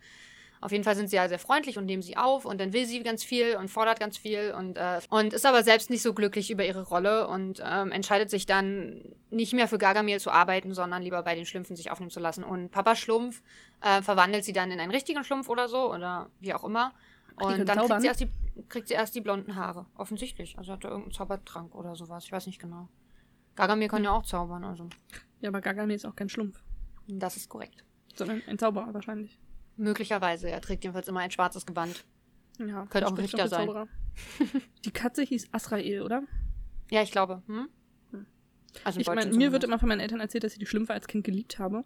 auf jeden Fall sind sie ja sehr freundlich und nehmen sie auf und dann will sie ganz viel und fordert ganz viel und, äh, und ist aber selbst nicht so glücklich über ihre Rolle und ähm, entscheidet sich dann nicht mehr für Gargamel zu arbeiten, sondern lieber bei den Schlümpfen sich aufnehmen zu lassen. Und Papa Schlumpf äh, verwandelt sie dann in einen richtigen Schlumpf oder so oder wie auch immer. Und dann kriegt sie, erst die, kriegt sie erst die blonden Haare. Offensichtlich. Also hat er irgendeinen Zaubertrank oder sowas. Ich weiß nicht genau. Gargamel kann ja auch zaubern, also
Ja, aber Gargamel ist auch kein Schlumpf,
das ist korrekt.
sondern ein Zauberer wahrscheinlich.
Möglicherweise. Er trägt jedenfalls immer ein schwarzes Gewand.
Ja,
Könnte auch ein Richter sein.
Zauberer. Die Katze hieß Asrael, oder?
Ja, ich glaube. Hm? Also im
Ich meine, mir wird immer von meinen Eltern erzählt, dass ich die Schlümpfe als Kind geliebt habe.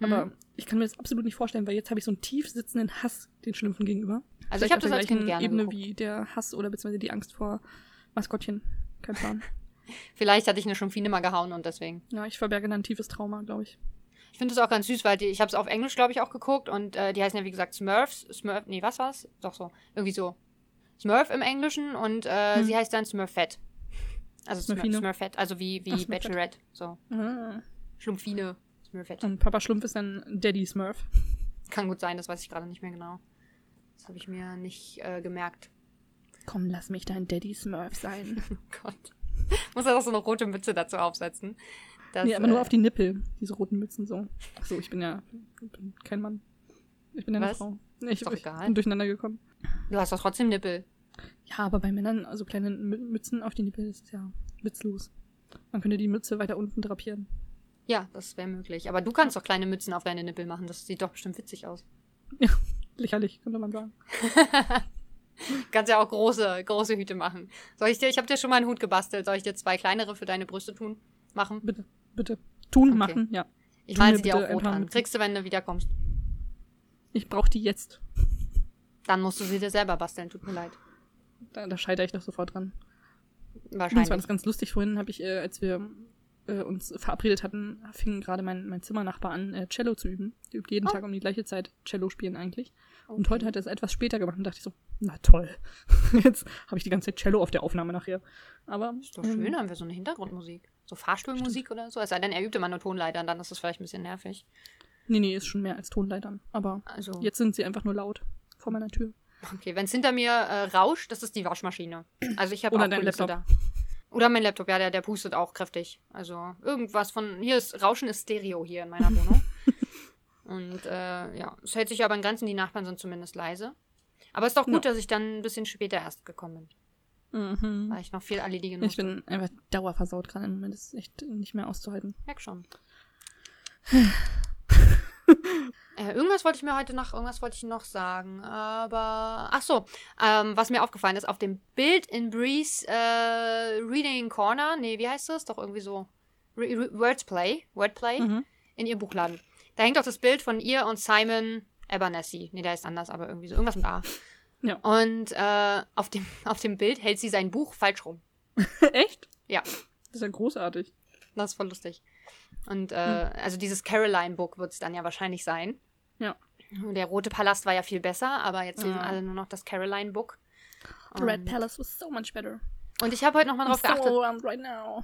Aber
Mhm.
ich kann mir das absolut nicht vorstellen, weil jetzt habe ich so einen tief sitzenden Hass den Schlümpfen gegenüber.
Also ich
Vielleicht
habe
auf
das als Kind gerne
Ebene
geguckt.
wie der Hass oder beziehungsweise die Angst vor Maskottchen. Kein Plan. <laughs>
Vielleicht hatte ich eine Schlumpfine mal gehauen und deswegen.
ja, ich verberge dann ein tiefes Trauma, glaube ich.
Ich finde es auch ganz süß, weil die, ich habe es auf Englisch, glaube ich, auch geguckt und äh, die heißen ja, wie gesagt, Smurfs. Smurf, nee, was war's? Doch so. Irgendwie so. Smurf im Englischen und äh,
Hm.
sie heißt dann Smurfette. Also Smurf,
Smurfine.
Smurfette, also wie, wie
Ach.
Bachelorette. So.
Ah.
Schlumpfine, Smurfette.
Und Papa Schlumpf ist dann Daddy Smurf.
Kann gut sein, das weiß ich gerade nicht mehr genau. Das habe ich mir nicht äh, gemerkt.
Komm, lass mich dein Daddy Smurf sein. <laughs>
Oh Gott. Muss er doch so eine rote Mütze dazu aufsetzen. Das,
nee, aber nur
äh,
auf die Nippel, diese roten Mützen so. Achso, ich bin ja bin kein Mann. Ich bin ja eine
Was?
Frau. Nee, ich,
Ist doch
ich
egal.
bin durcheinander gekommen.
Du hast doch trotzdem Nippel.
Ja, aber bei Männern, also kleine Mü- Mützen auf die Nippel, das ist ja witzlos. Man könnte die Mütze weiter unten drapieren.
Ja, das wäre möglich. Aber du kannst doch kleine Mützen auf deine Nippel machen. Das sieht doch bestimmt witzig aus. <laughs>
Lächerlich, könnte man sagen. <laughs>
Kannst ja auch große, große Hüte machen. Soll ich dir, ich habe dir schon mal einen Hut gebastelt. Soll ich dir zwei kleinere für deine Brüste tun? Machen?
Bitte, bitte. Tun,
Okay.
machen, ja.
Ich
mir
sie dir auch rot an. Kriegst du, wenn du wiederkommst.
Ich brauche die jetzt.
Dann musst du sie dir selber basteln. Tut mir leid.
Da, da scheitere ich doch sofort dran. Übrigens war
Wahrscheinlich.
das ganz lustig. Vorhin habe ich, äh, als wir äh, uns verabredet hatten, fing gerade mein, mein Zimmernachbar an, äh, Cello zu üben. Der übt jeden
Oh.
Tag um die gleiche Zeit Cello spielen eigentlich. Und
Okay.
heute hat er es etwas später gemacht und dachte ich so, na toll. <laughs> Jetzt habe ich die ganze Zeit Cello auf der Aufnahme nachher. Aber
Ist doch
ähm,
schön, haben wir so eine Hintergrundmusik. So Fahrstuhlmusik oder so. Es sei denn, er übt immer nur Tonleitern, dann ist das vielleicht ein bisschen nervig.
Nee, nee, ist schon mehr als Tonleitern. Aber
Also,
jetzt sind sie einfach nur laut vor meiner Tür.
okay, wenn es hinter mir äh, rauscht, das ist die Waschmaschine. Also ich habe auch
dein Laptop.
da. Oder mein Laptop, ja, der, der pustet auch kräftig. Also irgendwas von. Hier ist Rauschen ist Stereo hier in meiner Wohnung. <laughs> Und äh, ja, es hält sich aber in Grenzen, die Nachbarn sind zumindest leise. Aber es ist doch gut,
Ja.
dass ich dann ein bisschen später erst gekommen bin,
Mhm.
weil ich noch viel erledigen
Ich
musste.
bin einfach dauerversaut gerade im Moment. Das ist echt nicht mehr auszuhalten.
Merk schon. äh, irgendwas wollte ich mir heute noch, irgendwas wollte ich noch sagen, aber ach so, ähm, was mir aufgefallen ist, auf dem Bild in Breeze äh, Reading Corner, nee, wie heißt das? Doch irgendwie so Re Re Wordplay, Wordplay
Mhm.
in ihr Buchladen. Da hängt doch das Bild von ihr und Simon Abernathy. Nee, der ist anders, aber irgendwie so irgendwas mit A.
Ja.
Und äh, auf dem <laughs> auf dem Bild hält sie sein Buch falsch rum.
Echt?
Ja.
Das ist ja großartig.
Das ist voll lustig. Und äh, also dieses Caroline-Book wird es dann ja wahrscheinlich sein.
Ja.
Der Rote Palast war ja viel besser, aber jetzt lesen
Ja.
alle nur noch das Caroline Book.
The Red Palace was so much better.
Und ich habe heute nochmal drauf
so
geachtet.
around right now.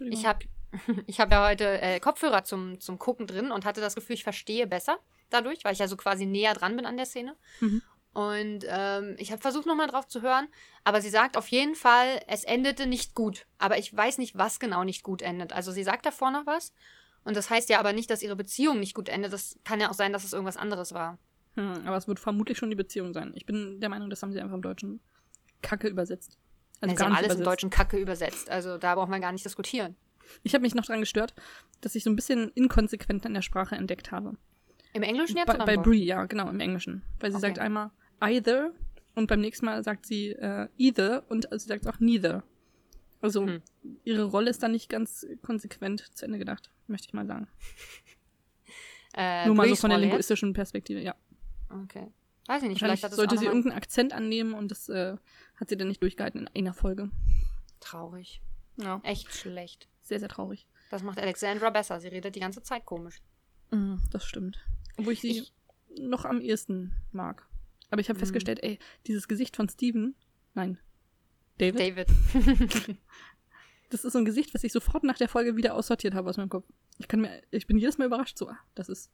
Ich habe <laughs> ich hab ja heute äh, Kopfhörer zum, zum Gucken drin und hatte das Gefühl, ich verstehe besser dadurch, weil ich ja so quasi näher dran bin an der Szene.
Mhm.
Und ähm, ich habe versucht, nochmal drauf zu hören. Aber sie sagt auf jeden Fall, es endete nicht gut. Aber ich weiß nicht, was genau nicht gut endet. Also sie sagt davor noch was. Und das heißt ja aber nicht, dass ihre Beziehung nicht gut endet. Das kann ja auch sein, dass es irgendwas anderes war.
Hm, aber es wird vermutlich schon die Beziehung sein. Ich bin der Meinung, das haben sie einfach im Deutschen Kacke übersetzt. Also
sie
gar
haben alles im
übersetzt.
Deutschen Kacke übersetzt. Also da braucht man gar nicht diskutieren.
Ich habe mich noch daran gestört, dass ich so ein bisschen inkonsequent in der Sprache entdeckt habe.
Im Englischen jetzt
Bei, bei
im?
Brie, ja, genau, im Englischen. Weil sie
Okay.
sagt einmal either und beim nächsten Mal sagt sie äh, either und sie sagt auch neither. Also
Hm.
ihre Rolle ist dann nicht ganz konsequent zu Ende gedacht, möchte ich mal sagen. <laughs>
Äh,
Nur mal so von der
Rolle jetzt?
linguistischen Perspektive, ja.
Okay. Weiß ich nicht, vielleicht hat
sollte sie irgendeinen Akzent annehmen und das äh, hat sie dann nicht durchgehalten in einer Folge.
Traurig.
Ja,
Echt schlecht.
sehr, sehr traurig.
Das macht Alexandra besser. Sie redet die ganze Zeit komisch.
Mhm, das stimmt. Obwohl ich sie
Ich-
noch am ehesten mag. Aber ich habe
Mhm.
festgestellt, ey, dieses Gesicht von Steven, nein, David,
David. <laughs> <laughs>
das ist so ein Gesicht, was ich sofort nach der Folge wieder aussortiert habe aus meinem Kopf. Ich kann mir, ich bin jedes Mal überrascht, so, ah, das ist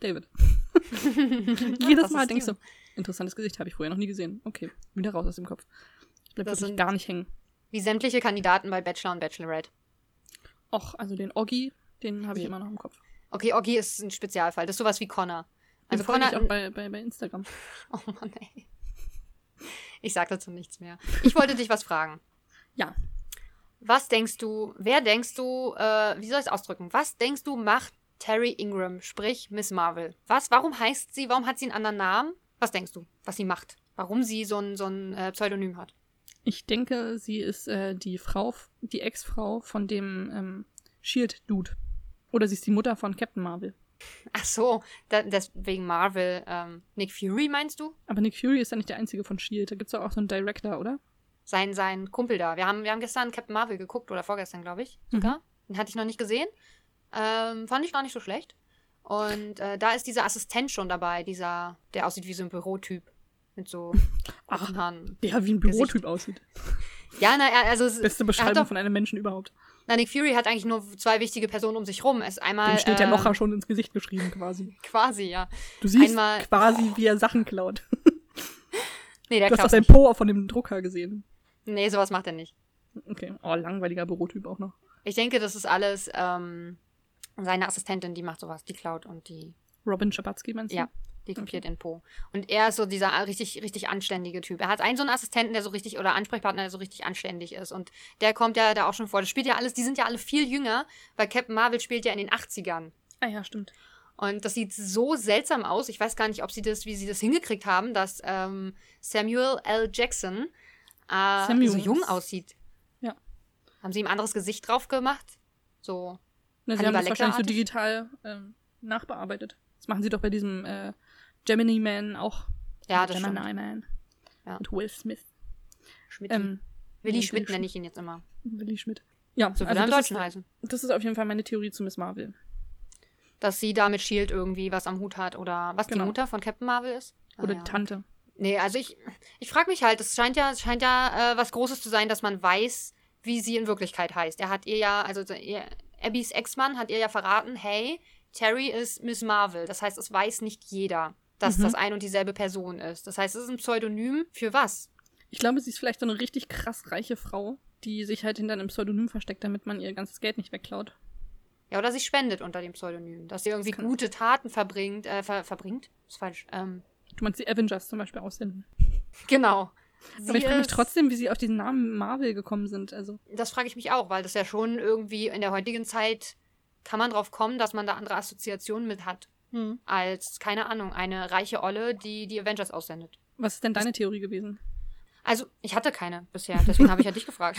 David. <laughs> jedes Mal denkst du,
Steven.
interessantes Gesicht, habe ich vorher noch nie gesehen. Okay, wieder raus aus dem Kopf. Bleibt
Das
wirklich gar nicht hängen.
Wie sämtliche Kandidaten bei Bachelor und Bachelorette.
Och, also den Oggi, den habe ich immer noch im Kopf.
Okay, Oggi ist ein Spezialfall. Das ist sowas wie Connor. Also
folge
Connor.
ich auch bei, bei, bei Instagram. <laughs>
Oh Mann, ey. Ich sag dazu nichts mehr. Ich wollte dich was fragen. <laughs>
Ja.
Was denkst du, wer denkst du, äh, wie soll ich es ausdrücken? Was denkst du, macht Terry Ingram, sprich Miss Marvel? Was, warum heißt sie, warum hat sie einen anderen Namen? Was denkst du, was sie macht? Warum sie so ein, so ein äh, Pseudonym hat?
Ich denke, sie ist äh, die Frau, die Ex-Frau von dem ähm, Shield-Dude. Oder sie ist die Mutter von Captain Marvel.
Ach so, da, deswegen Marvel. Ähm, Nick Fury meinst du?
Aber Nick Fury ist ja nicht der einzige von Shield. Da gibt es auch so einen Director, oder?
Sein, sein Kumpel da. Wir haben, wir haben gestern Captain Marvel geguckt, oder vorgestern, glaube ich, sogar. Den hatte ich noch nicht gesehen. Ähm, fand ich gar nicht so schlecht. Und äh, da ist dieser Assistent schon dabei, dieser, der aussieht wie so ein Bürotyp. Mit so <laughs>
Ach.
Haaren.
Der wie ein
Gesicht.
Bürotyp aussieht.
Ja, na, er- also es-
Beste Beschreibung von einem Menschen überhaupt.
Na, Nick Fury hat eigentlich nur zwei wichtige Personen um sich rum. Es einmal
Dem steht der
ähm,
Locher schon ins Gesicht geschrieben quasi. <laughs>
quasi, ja.
Du siehst
einmal-
quasi, wie er Sachen klaut. <laughs>
Nee, der
Du hast
glaubt
sein. Po von dem Drucker gesehen.
Nee, sowas macht er nicht.
Okay. Oh, langweiliger Bürotyp auch noch.
Ich denke, das ist alles ähm, seine Assistentin, die macht sowas, die klaut und die
Robin Schabatsky meinst du?
Ja, die kopiert in Po. Und er ist so dieser richtig, richtig anständige Typ. Er hat einen so einen Assistenten, der so richtig, oder Ansprechpartner, der so richtig anständig ist. Und der kommt ja da auch schon vor. Das spielt ja alles, die sind ja alle viel jünger, weil Captain Marvel spielt ja in den 80ern.
Ah ja, stimmt.
Und das sieht so seltsam aus. Ich weiß gar nicht, ob sie das, wie sie das hingekriegt haben, dass ähm, Samuel L. Jackson äh, so jung aussieht.
Ja.
Haben sie ihm ein anderes Gesicht drauf gemacht? So.
Na, sie haben das wahrscheinlich so digital ähm, nachbearbeitet. Das machen sie doch bei diesem äh, Gemini Man auch.
Ja, das
Gemini
stimmt.
Man.
Ja.
Mit Will Smith.
Schmidt.
Ähm,
Willi Schmidt nenne ich ihn jetzt immer.
Willi Schmidt. Ja,
So
also
er im
das,
Deutschen
ist,
heißen.
das ist auf jeden Fall meine Theorie zu Miss Marvel.
dass sie da mit Shield irgendwie was am Hut hat oder was
Genau.
die Mutter von Captain Marvel ist. Ah,
Oder
ja.
die Tante.
Nee, also ich, ich frage mich halt, es scheint ja, es scheint ja äh, was Großes zu sein, dass man weiß, wie sie in Wirklichkeit heißt. Er hat ihr ja, also so ihr, Abbys Ex-Mann hat ihr ja verraten, hey, Terry ist Miss Marvel. Das heißt, es weiß nicht jeder, dass
Mhm.
das ein und dieselbe Person ist. Das heißt, es ist ein Pseudonym für was?
Ich glaube, sie ist vielleicht so eine richtig krass reiche Frau, die sich halt hinter einem Pseudonym versteckt, damit man ihr ganzes Geld nicht wegklaut.
Ja, oder sie spendet unter dem Pseudonym. Dass sie irgendwie gute Taten verbringt, äh, ver verbringt? Ist falsch. Ähm,
Du meinst die Avengers zum Beispiel aussenden. <laughs>
genau.
Aber ich frage mich trotzdem, wie sie auf diesen Namen Marvel gekommen sind. Also,
Das frage ich mich auch, weil das ja schon irgendwie in der heutigen Zeit kann man drauf kommen, dass man da andere Assoziationen mit hat. Als, keine Ahnung, eine reiche Olle, die die Avengers aussendet.
was ist denn deine Theorie gewesen?
Also, ich hatte keine bisher, deswegen habe ich ja <laughs> dich gefragt.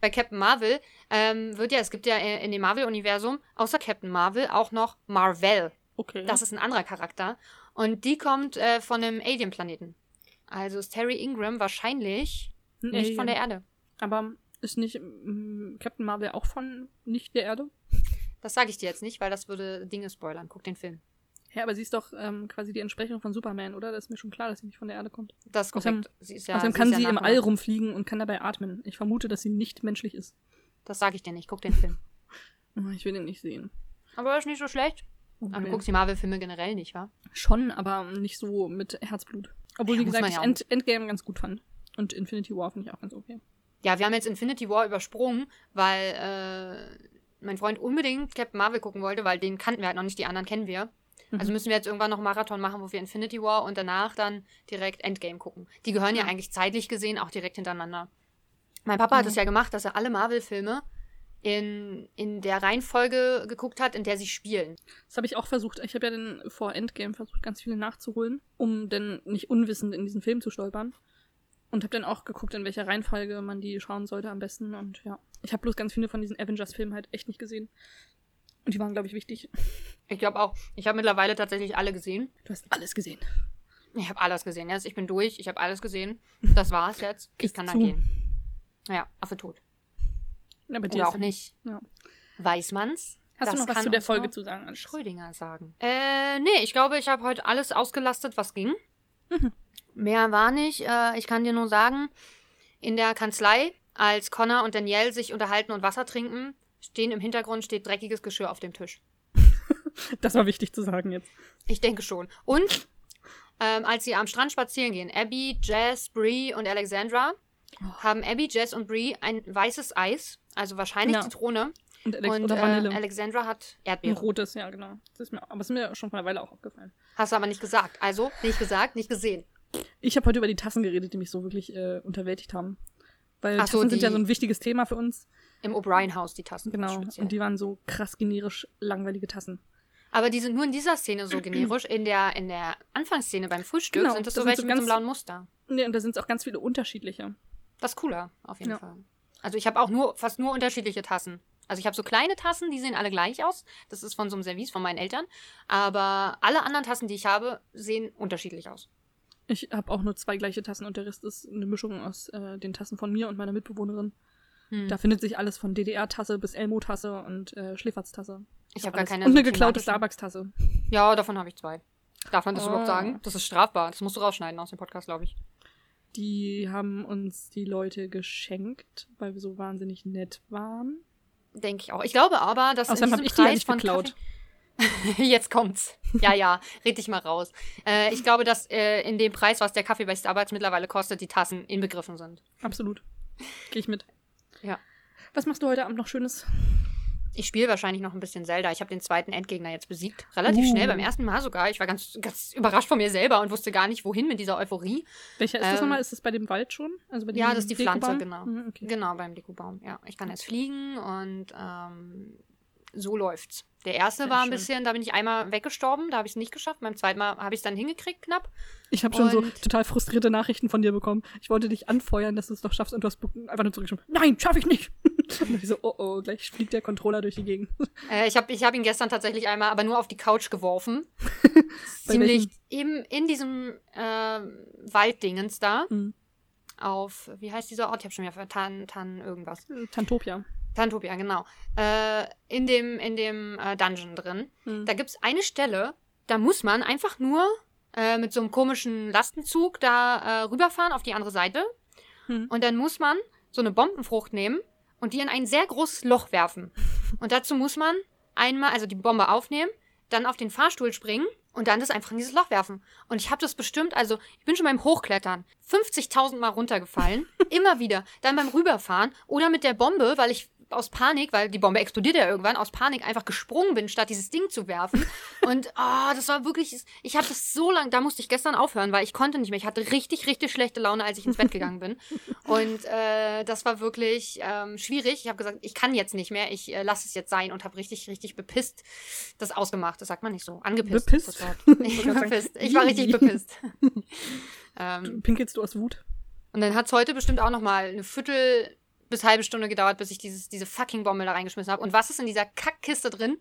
Bei Captain Marvel ähm, wird ja, es gibt ja äh, in dem Marvel-Universum außer Captain Marvel auch noch Marvel.
Okay.
Das ist ein anderer Charakter. Und die kommt äh, von einem Alien-Planeten. Also ist Terry Ingram wahrscheinlich nicht von der Erde.
Aber ist nicht mm, Captain Marvel auch von nicht der Erde?
Das sage ich dir jetzt nicht, weil das würde Dinge spoilern. Guck den Film.
Ja, aber sie ist doch ähm, quasi die Entsprechung von Superman, oder? Das ist mir schon klar, dass sie nicht von der Erde kommt.
Das ist
Außerdem-.
Sie ist ja,
Außerdem
sie
kann
ist
sie
ja
im All rumfliegen und kann dabei atmen. Ich vermute, dass sie nicht menschlich ist.
Das sage ich dir nicht. Guck den Film. <laughs>
Oh, Ich will den nicht sehen.
Aber ist nicht so schlecht. Aber du
Okay.
guckst die Marvel-Filme generell nicht, wa?
Schon, aber nicht so mit Herzblut. Obwohl,
Ja,
wie gesagt, ich
ja
End Endgame ganz gut fand. Und Infinity War finde ich auch ganz okay.
Ja, wir haben jetzt Infinity War übersprungen, weil äh, mein Freund unbedingt Captain Marvel gucken wollte, weil den kannten wir halt noch nicht, die anderen kennen wir.
Mhm.
Also müssen wir jetzt irgendwann noch einen Marathon machen, wo wir Infinity War und danach dann direkt Endgame gucken. Die gehören ja,
Ja.
eigentlich zeitlich gesehen auch direkt hintereinander. Mein Papa hat
Mhm.
es ja gemacht, dass er alle Marvel-Filme in, in der Reihenfolge geguckt hat, in der sie spielen.
Das habe ich auch versucht. Ich habe ja dann vor Endgame versucht, ganz viele nachzuholen, um dann nicht unwissend in diesen Film zu stolpern. Und habe dann auch geguckt, in welcher Reihenfolge man die schauen sollte am besten. Und ja, ich habe bloß ganz viele von diesen Avengers-Filmen halt echt nicht gesehen. Und die waren, glaube ich, wichtig.
Ich glaube auch, ich habe mittlerweile tatsächlich alle gesehen.
Du hast alles gesehen.
Ich habe alles gesehen. Jetzt, ich bin durch, ich habe alles gesehen. Das war's jetzt. Ich kann
zu.
dann gehen. Ja, Affe tot.
Ja, dir
Oder auch nicht.
Ja.
Weiß man's?
Hast
Das
du noch was zu der Folge zu sagen?
Schrödinger sagen. Äh, nee, ich glaube, ich habe heute alles ausgelastet, was ging.
Mhm.
Mehr war nicht. Äh, ich kann dir nur sagen, in der Kanzlei, als Connor und Danielle sich unterhalten und Wasser trinken, stehen im Hintergrund steht dreckiges Geschirr auf dem Tisch.
Das war wichtig zu sagen jetzt.
Ich denke schon. Und ähm, als sie am Strand spazieren gehen, Abby, Jess, Bree und Alexandra,
Oh.
haben Abby, Jess und Bree ein weißes Eis, also wahrscheinlich
Ja.
Zitrone.
Und, Alex
und
oder
äh,
Vanille.
Alexandra hat
Ein
Erdbeere.
rotes, ja, genau. Das ist mir, aber es ist mir schon vor einer Weile auch aufgefallen.
Hast du aber nicht gesagt. Also, nicht gesagt, nicht gesehen.
Ich habe heute über die Tassen geredet, die mich so wirklich äh, unterwältigt haben. Weil
Ach so,
Tassen sind ja so ein wichtiges Thema für uns.
Im O'Brien-Haus, die Tassen.
Genau.
speziell.
Und die waren so krass generisch langweilige Tassen.
Aber die sind nur in dieser Szene so generisch. In der, in der Anfangsszene beim Frühstück
Genau,
sind das
das
so
sind
welche
so
mit so einem
ganz-
blauen Muster.
Nee, und da sind es auch ganz viele unterschiedliche.
Das ist cooler, auf jeden
Ja.
Fall. Also ich habe auch nur fast nur unterschiedliche Tassen. Also ich habe so kleine Tassen, die sehen alle gleich aus. Das ist von so einem Service von meinen Eltern. Aber alle anderen Tassen, die ich habe, sehen unterschiedlich aus.
Ich habe auch nur zwei gleiche Tassen und der Rest ist eine Mischung aus äh, den Tassen von mir und meiner Mitbewohnerin.
Hm.
Da findet sich alles von DDR-Tasse bis Elmo-Tasse und äh, Schläferz-Tasse.
Ich habe gar keine
Und eine geklaute Starbucks-Tasse.
Ja, davon habe ich zwei. Darf man das
Oh.
überhaupt sagen? Das ist strafbar. Das musst du rausschneiden aus dem Podcast, glaube ich.
Die haben uns die Leute geschenkt, weil wir so wahnsinnig nett waren.
Denke ich auch. Ich glaube aber, dass
Außerdem
in diesem
ich die ja
Preis
nicht
von
geklaut.
Kaffee <laughs> Jetzt kommt's. Ja, ja, red dich mal raus. Äh, ich glaube, dass äh, in dem Preis, was der Kaffee bei Starbucks mittlerweile kostet, die Tassen inbegriffen sind.
Absolut. Gehe ich mit.
Ja.
Was machst du heute Abend noch Schönes?
Ich spiele wahrscheinlich noch ein bisschen Zelda. Ich habe den zweiten Endgegner jetzt besiegt. Relativ
Uh.
schnell, beim ersten Mal sogar. Ich war ganz, ganz überrascht von mir selber und wusste gar nicht, wohin mit dieser Euphorie.
Welcher ist das
Ähm,
nochmal? Ist das bei dem Wald schon? Also bei
Ja,
diesem
das ist die Pflanze, genau.
Mhm, okay.
Genau, beim Dekubaum. Ja, ich kann jetzt fliegen und ähm, so läuft's. Der erste
Sehr
war ein
schön.
bisschen, da bin ich einmal weggestorben, da habe ich es nicht geschafft. Beim zweiten Mal habe ich es dann hingekriegt, knapp.
Ich habe schon so total frustrierte Nachrichten von dir bekommen. Ich wollte dich anfeuern, dass du es doch schaffst und du hast einfach nur zurückgeschrieben. Nein, schaffe ich nicht. <laughs> und ich so, oh oh, gleich fliegt der Controller durch die Gegend. <laughs>
Äh, ich habe ich hab ihn gestern tatsächlich einmal, aber nur auf die Couch geworfen. <laughs> Ziemlich eben in diesem ähm, Walddingens da.
Mhm.
Auf, wie heißt dieser Ort? Ich habe schon wieder Tan, Tan irgendwas.
Tantopia.
Tantopia, genau. Äh, in dem, in dem äh, Dungeon drin.
Mhm.
Da gibt's eine Stelle, da muss man einfach nur äh, mit so einem komischen Lastenzug da äh, rüberfahren auf die andere Seite.
Mhm.
Und dann muss man so eine Bombenfrucht nehmen und die in ein sehr großes Loch werfen. <laughs> Und dazu muss man einmal, also die Bombe aufnehmen, dann auf den Fahrstuhl springen und dann das einfach in dieses Loch werfen. Und ich habe das bestimmt, also ich bin schon beim Hochklettern 50.000 Mal runtergefallen, <laughs> immer wieder. Dann beim Rüberfahren oder mit der Bombe, weil ich aus Panik, weil die Bombe explodiert ja irgendwann, aus Panik einfach gesprungen bin, statt dieses Ding zu werfen. <laughs> Und ah, das war wirklich, ich habe das so lange, da musste ich gestern aufhören, weil ich konnte nicht mehr. Ich hatte richtig, richtig schlechte Laune, als ich ins Bett <laughs> gegangen bin. Und äh, das war wirklich ähm, schwierig. Ich habe gesagt, ich kann jetzt nicht mehr, ich äh, lasse es jetzt sein und habe richtig, richtig bepisst das ausgemacht. Das sagt man nicht so. Angepisst.
Bepisst? <laughs> Ich
bepisst. ich war richtig bepisst. ähm,
Pinkelst du aus Wut?
und dann hat es heute bestimmt auch noch mal eine Viertel bis halbe Stunde gedauert, bis ich dieses, diese fucking Bombe da reingeschmissen habe. Und was ist in dieser Kackkiste drin?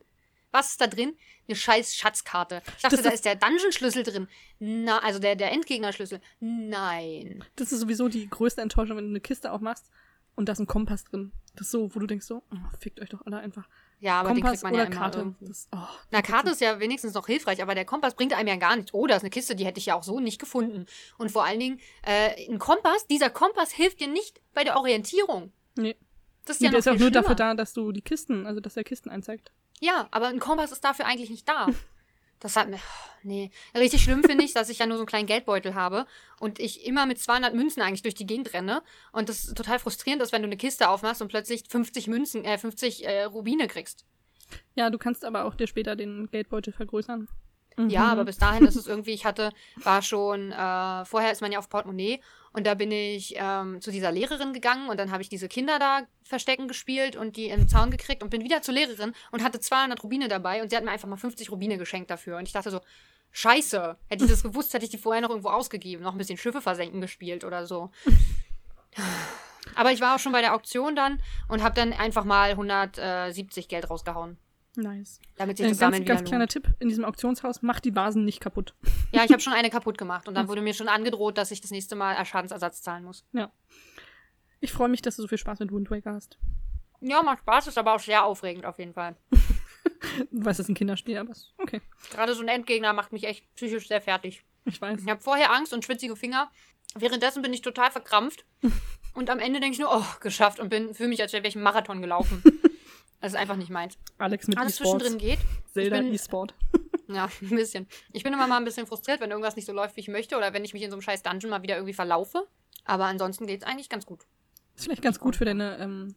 Was ist da drin? Eine scheiß Schatzkarte. Ich dachte,
Das
da
ist-
der Dungeon-Schlüssel drin. Na, also der, der Endgegner-Schlüssel. Nein.
Das ist sowieso die größte Enttäuschung, wenn du eine Kiste aufmachst und da ist ein Kompass drin. Das ist so, wo du denkst so, oh, fickt euch doch alle einfach.
Ja, aber den
Kompass
kriegt man ja immer
Karte.
irgendwo.
Das, oh,
Na, Karte ist ja wenigstens noch hilfreich, aber der Kompass bringt einem ja gar nichts. Oh, da ist eine Kiste, die hätte ich ja auch so nicht gefunden. Und vor allen Dingen, äh, ein Kompass, dieser Kompass hilft dir nicht bei der Orientierung.
Nee.
Das ist
Nee,
ja
der
noch
ist auch nur
schlimmer.
dafür da, dass du die Kisten, also dass er Kisten anzeigt.
Ja, aber ein Kompass ist dafür eigentlich nicht da. <laughs> Das hat mir. Nee. Richtig schlimm finde ich, dass ich ja nur so einen kleinen Geldbeutel habe und ich immer mit 200 Münzen eigentlich durch die Gegend renne. Und das total frustrierend ist, wenn du eine Kiste aufmachst und plötzlich 50 Münzen, äh, 50 äh, Rubine kriegst.
Ja, du kannst aber auch dir später den Geldbeutel vergrößern.
Ja,
Mhm.
aber bis dahin ist es irgendwie, ich hatte, war schon, äh, vorher ist man ja auf Portemonnaie und da bin ich ähm, zu dieser Lehrerin gegangen und dann habe ich diese Kinder da verstecken gespielt und die im Zaun gekriegt und bin wieder zur Lehrerin und hatte 200 Rubine dabei und sie hat mir einfach mal 50 Rubine geschenkt dafür und ich dachte so, scheiße, hätte ich das gewusst, hätte ich die vorher noch irgendwo ausgegeben, noch ein bisschen Schiffe versenken gespielt oder so. <laughs> Aber ich war auch schon bei der Auktion dann und habe dann einfach mal 170 Geld rausgehauen,
Nice.
damit sich
Äh,
das
ganz
Sammeln
ganz
wieder
kleiner. Tipp: In diesem Auktionshaus, mach die Vasen nicht kaputt.
Ja, ich habe <laughs> schon eine kaputt gemacht und dann wurde mir schon angedroht, dass ich das nächste Mal Schadensersatz zahlen muss.
Ich freue mich, dass du so viel Spaß mit Wind Waker hast.
Ja, macht Spaß, ist aber auch sehr aufregend auf jeden Fall. <laughs>
Du weißt, es ist ein Kinderspiel, aber es- okay.
Gerade so ein Endgegner macht mich echt psychisch sehr fertig.
Ich weiß.
Ich habe vorher Angst und schwitzige Finger. Währenddessen bin ich total verkrampft. <laughs> Und am Ende denke ich nur, oh, geschafft und bin fühle mich, als wäre ich einen Marathon gelaufen. Das ist einfach nicht meins.
Alex mit
Alles
E-Sports.
zwischendrin geht.
Zelda E-Sport. <laughs>
Ja, ein bisschen. Ich bin immer mal ein bisschen frustriert, wenn irgendwas nicht so läuft, wie ich möchte. Oder wenn ich mich in so einem scheiß Dungeon mal wieder irgendwie verlaufe. Aber ansonsten geht's eigentlich ganz gut.
Ist vielleicht ganz gut für deine ähm,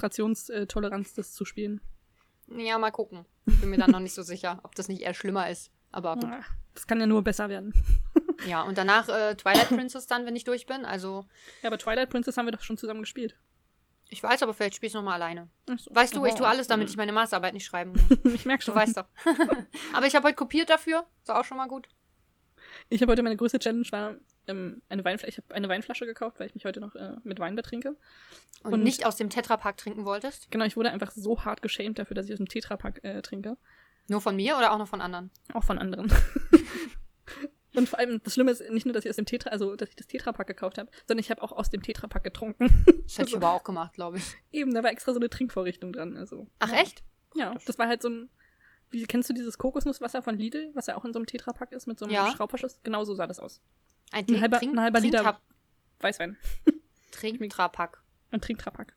Frustrationstoleranz, das zu spielen.
Ja, mal gucken. Ich bin mir dann noch nicht so sicher, ob das nicht eher schlimmer ist. Aber
Ah, Das kann ja nur besser werden.
ja, und danach äh, Twilight Princess dann, wenn ich durch bin. Also,
Ja, aber Twilight Princess haben wir doch schon zusammen gespielt.
Ich weiß, aber vielleicht spiele ich nochmal alleine.
So.
Weißt du, ich
Oh.
tue alles, damit ich meine Masterarbeit nicht schreiben <laughs> muss.
Ich merke
Du
schon.
weißt doch. <laughs> aber ich habe heute kopiert dafür. Ist auch schon mal gut.
Ich habe heute meine größte Challenge war ähm, eine Weinflasche. Ich habe eine Weinflasche gekauft, weil ich mich heute noch äh, mit Wein betrinke.
Und,
Und-
nicht aus dem Tetrapack trinken wolltest?
Genau, ich wurde einfach so hart geschämt dafür, dass ich aus dem Tetrapack äh, trinke.
Nur von mir oder auch noch von anderen?
Auch von anderen. <laughs> Und vor allem, das Schlimme ist nicht nur, dass ich aus dem Tetra, also dass ich das Tetrapack gekauft habe, sondern ich habe auch aus dem Tetrapack getrunken.
Das hätte ich <laughs> aber auch gemacht, glaube ich.
Eben, da war extra so eine Trinkvorrichtung dran. Also,
Ach, echt?
ja, das war halt so ein. Wie kennst du dieses Kokosnusswasser von Lidl, was ja auch in so einem Tetrapack ist mit so einem
Ja.
Schraubverschluss? Genau so sah das aus.
Ein,
Ein halber, ein halber Liter Weißwein. <laughs>
Trinktrapack.
Ein Trinktrapack.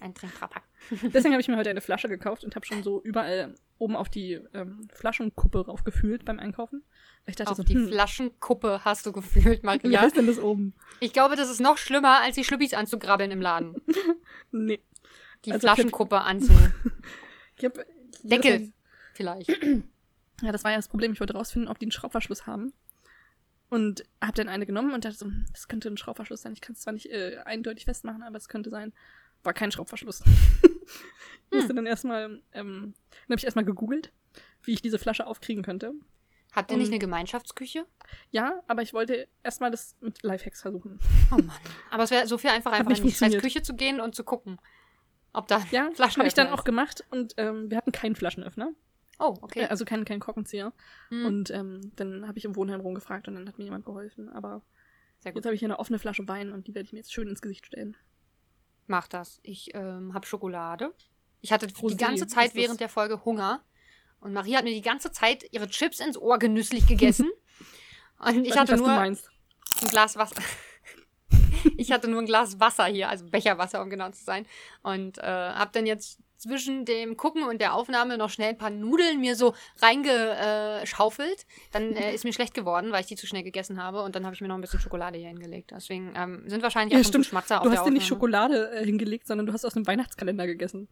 Ein Trinktrapack. <laughs>
Deswegen habe ich mir heute eine Flasche gekauft und habe schon so überall oben auf die ähm, Flaschenkuppe raufgefühlt beim Einkaufen. Ich dachte
Auf
so,
die
hm,
Flaschenkuppe hast du gefühlt,
wie
Maria.
heißt denn das oben?
Ich glaube, das ist noch schlimmer, als die Schlüppis anzugrabbeln im Laden. <laughs>
Nee.
Die
Also
Flaschenkuppe <laughs> anzu.
Ich hab,
Deckel. Vielleicht. <clears throat>
Ja, das war ja das Problem. Ich wollte rausfinden, ob die einen Schraubverschluss haben. Und habe dann eine genommen und dachte so, hm, das könnte ein Schraubverschluss sein. Ich kann es zwar nicht äh, eindeutig festmachen, aber es könnte sein. War kein Schraubverschluss. Ich <laughs> musste dann erstmal, ähm, dann habe ich erstmal gegoogelt, wie ich diese Flasche aufkriegen könnte.
Habt ihr nicht
Und-
eine Gemeinschaftsküche?
Ja, aber ich wollte erstmal das mit Lifehacks versuchen.
Oh Mann. Aber es wäre so viel einfach, einfach
nicht
in die scheiß
funktioniert.
Küche zu gehen und zu gucken, ob da
Ja, <laughs>
Flaschenöffner
habe ich dann
ist.
auch gemacht und ähm, wir hatten keinen Flaschenöffner.
Oh, okay.
Äh, also keinen, keinen Korkenzieher.
Hm,
Und ähm, dann habe ich im Wohnheim rumgefragt und dann hat mir jemand geholfen. Aber
sehr gut.
jetzt habe ich hier eine offene Flasche Wein und die werde ich mir jetzt schön ins Gesicht stellen.
Mach das. Ich ähm, habe Schokolade. Ich hatte
Rosé
die ganze Zeit während der Folge Hunger. Und Maria hat mir die ganze Zeit ihre Chips ins Ohr genüsslich gegessen. <laughs> Und ich
Weiß
hatte
nicht,
nur
meinst.
ein Glas Wasser. <laughs> ich hatte nur ein Glas Wasser hier, also Becherwasser, um genau zu sein. Und äh, habe dann jetzt zwischen dem Gucken und der Aufnahme noch schnell ein paar Nudeln mir so reingeschaufelt. Dann äh, <laughs> ist mir schlecht geworden, weil ich die zu schnell gegessen habe. Und dann habe ich mir noch ein bisschen Schokolade hier hingelegt. Deswegen ähm, sind wahrscheinlich
Ja, stimmt.
Schmatzer auf
Du
der
hast dir nicht. Schokolade äh, hingelegt, sondern du hast aus einem Weihnachtskalender gegessen.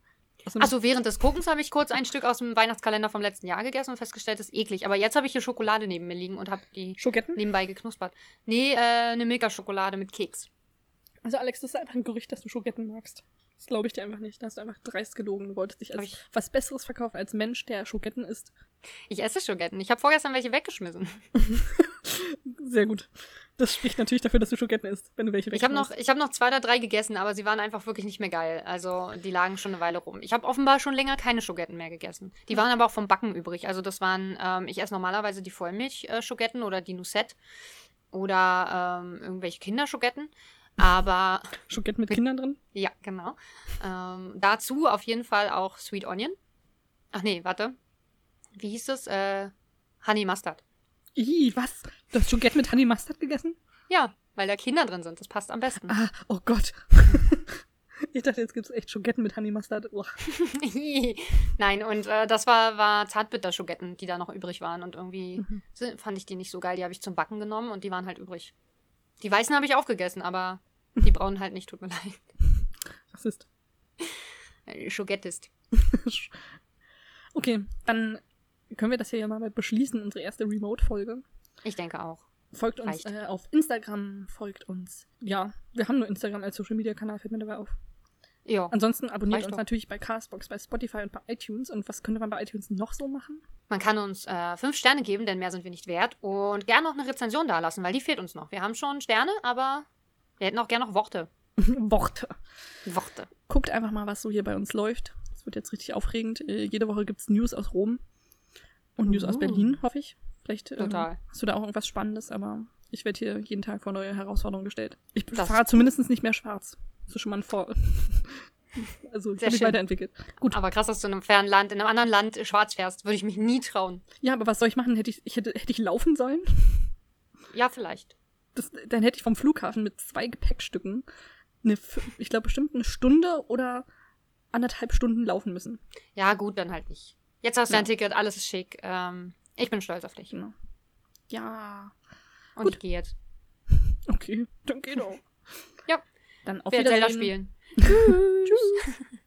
Also während des Guckens habe ich kurz ein Stück aus dem Weihnachtskalender vom letzten Jahr gegessen und festgestellt, das ist eklig. Aber jetzt habe ich hier Schokolade neben mir liegen und habe die
Schoketten?
nebenbei geknuspert. Nee, äh, eine Milka-Schokolade mit Keks.
Also Alex, das ist einfach ein Gerücht, dass du Schoketten magst. Das glaube ich dir einfach nicht. Da hast du einfach dreist gelogen. Du wolltest dich als
ich-
was Besseres verkaufen als Mensch, der Schoketten isst.
Ich esse Schoketten. Ich habe vorgestern welche weggeschmissen. <laughs>
Sehr gut. Das spricht natürlich dafür, dass du Schoketten isst, wenn du welche
Ich habe noch, ich hab noch zwei oder drei gegessen, aber sie waren einfach wirklich nicht mehr geil. Also die lagen schon eine Weile rum. Ich habe offenbar schon länger keine Schoketten mehr gegessen. Die waren aber auch vom Backen übrig. Also das waren, ähm, ich esse normalerweise die Vollmilch-Schoketten oder die Noussette oder ähm, irgendwelche Kinderschoketten. Aber
Schoketten mit Kindern drin?
Ja, genau. Ähm, dazu auf jeden Fall auch Sweet Onion. Ach nee, warte. Wie hieß es? Äh, Honey Mustard.
Ih, was? Du hast Schougette mit Honey Mustard gegessen?
Ja, weil da Kinder drin sind. Das passt am besten.
Ah, oh Gott. <laughs> ich dachte, jetzt gibt's echt Schogetten mit Honey Mustard. <laughs>
Nein, und äh, das war, war Zartbitter-Schogetten, die da noch übrig waren. Und irgendwie
Mhm.
fand ich die nicht so geil. Die habe ich zum Backen genommen und die waren halt übrig. Die weißen habe ich aufgegessen, aber die braunen halt nicht. Tut mir leid.
Was ist?
Schogettist. <laughs>
Okay, dann können wir das hier ja mal beschließen, unsere erste Remote-Folge.
Ich denke auch.
Folgt uns äh, auf Instagram, folgt uns. Ja, wir haben nur Instagram als Social-Media-Kanal, fällt mir dabei auf.
Ja.
Ansonsten abonniert
Reicht
uns
doch.
natürlich bei Castbox, bei Spotify und bei iTunes. Und was könnte man bei iTunes noch so machen?
Man kann uns äh, fünf Sterne geben, denn mehr sind wir nicht wert. Und gerne noch eine Rezension dalassen, weil die fehlt uns noch. Wir haben schon Sterne, aber wir hätten auch gerne noch Worte. <laughs>
Worte.
Worte.
Guckt einfach mal, was so hier bei uns läuft. Es wird jetzt richtig aufregend. Äh, jede Woche gibt's News aus Rom und News aus
Uh.
Berlin, hoffe ich. Vielleicht ähm,
Total.
hast du da auch irgendwas Spannendes, aber ich werde hier jeden Tag vor neue Herausforderungen gestellt. Ich fahre zumindest nicht mehr schwarz. Das ist schon mal ein Vor. <laughs> also ich habe mich weiterentwickelt. Gut.
Aber krass, dass du in einem fernen Land, in einem anderen Land schwarz fährst. Würde ich mich nie trauen.
Ja, aber was soll ich machen? Hätte ich, ich hätte, hätte ich laufen sollen?
Ja, vielleicht.
Das, dann hätte ich vom Flughafen mit zwei Gepäckstücken eine, ich glaube bestimmt eine Stunde oder anderthalb Stunden laufen müssen.
Ja, gut, dann halt nicht. Jetzt hast du
Ja.
ein Ticket, alles ist schick. Ähm, ich bin stolz auf dich.
Genau. Ja,
Und
Gut.
ich gehe jetzt.
okay, dann geht auch.
Ja.
Dann auf
Ich werde Zelda
Wiedersehen.
spielen. <laughs>
Tschüss. <laughs>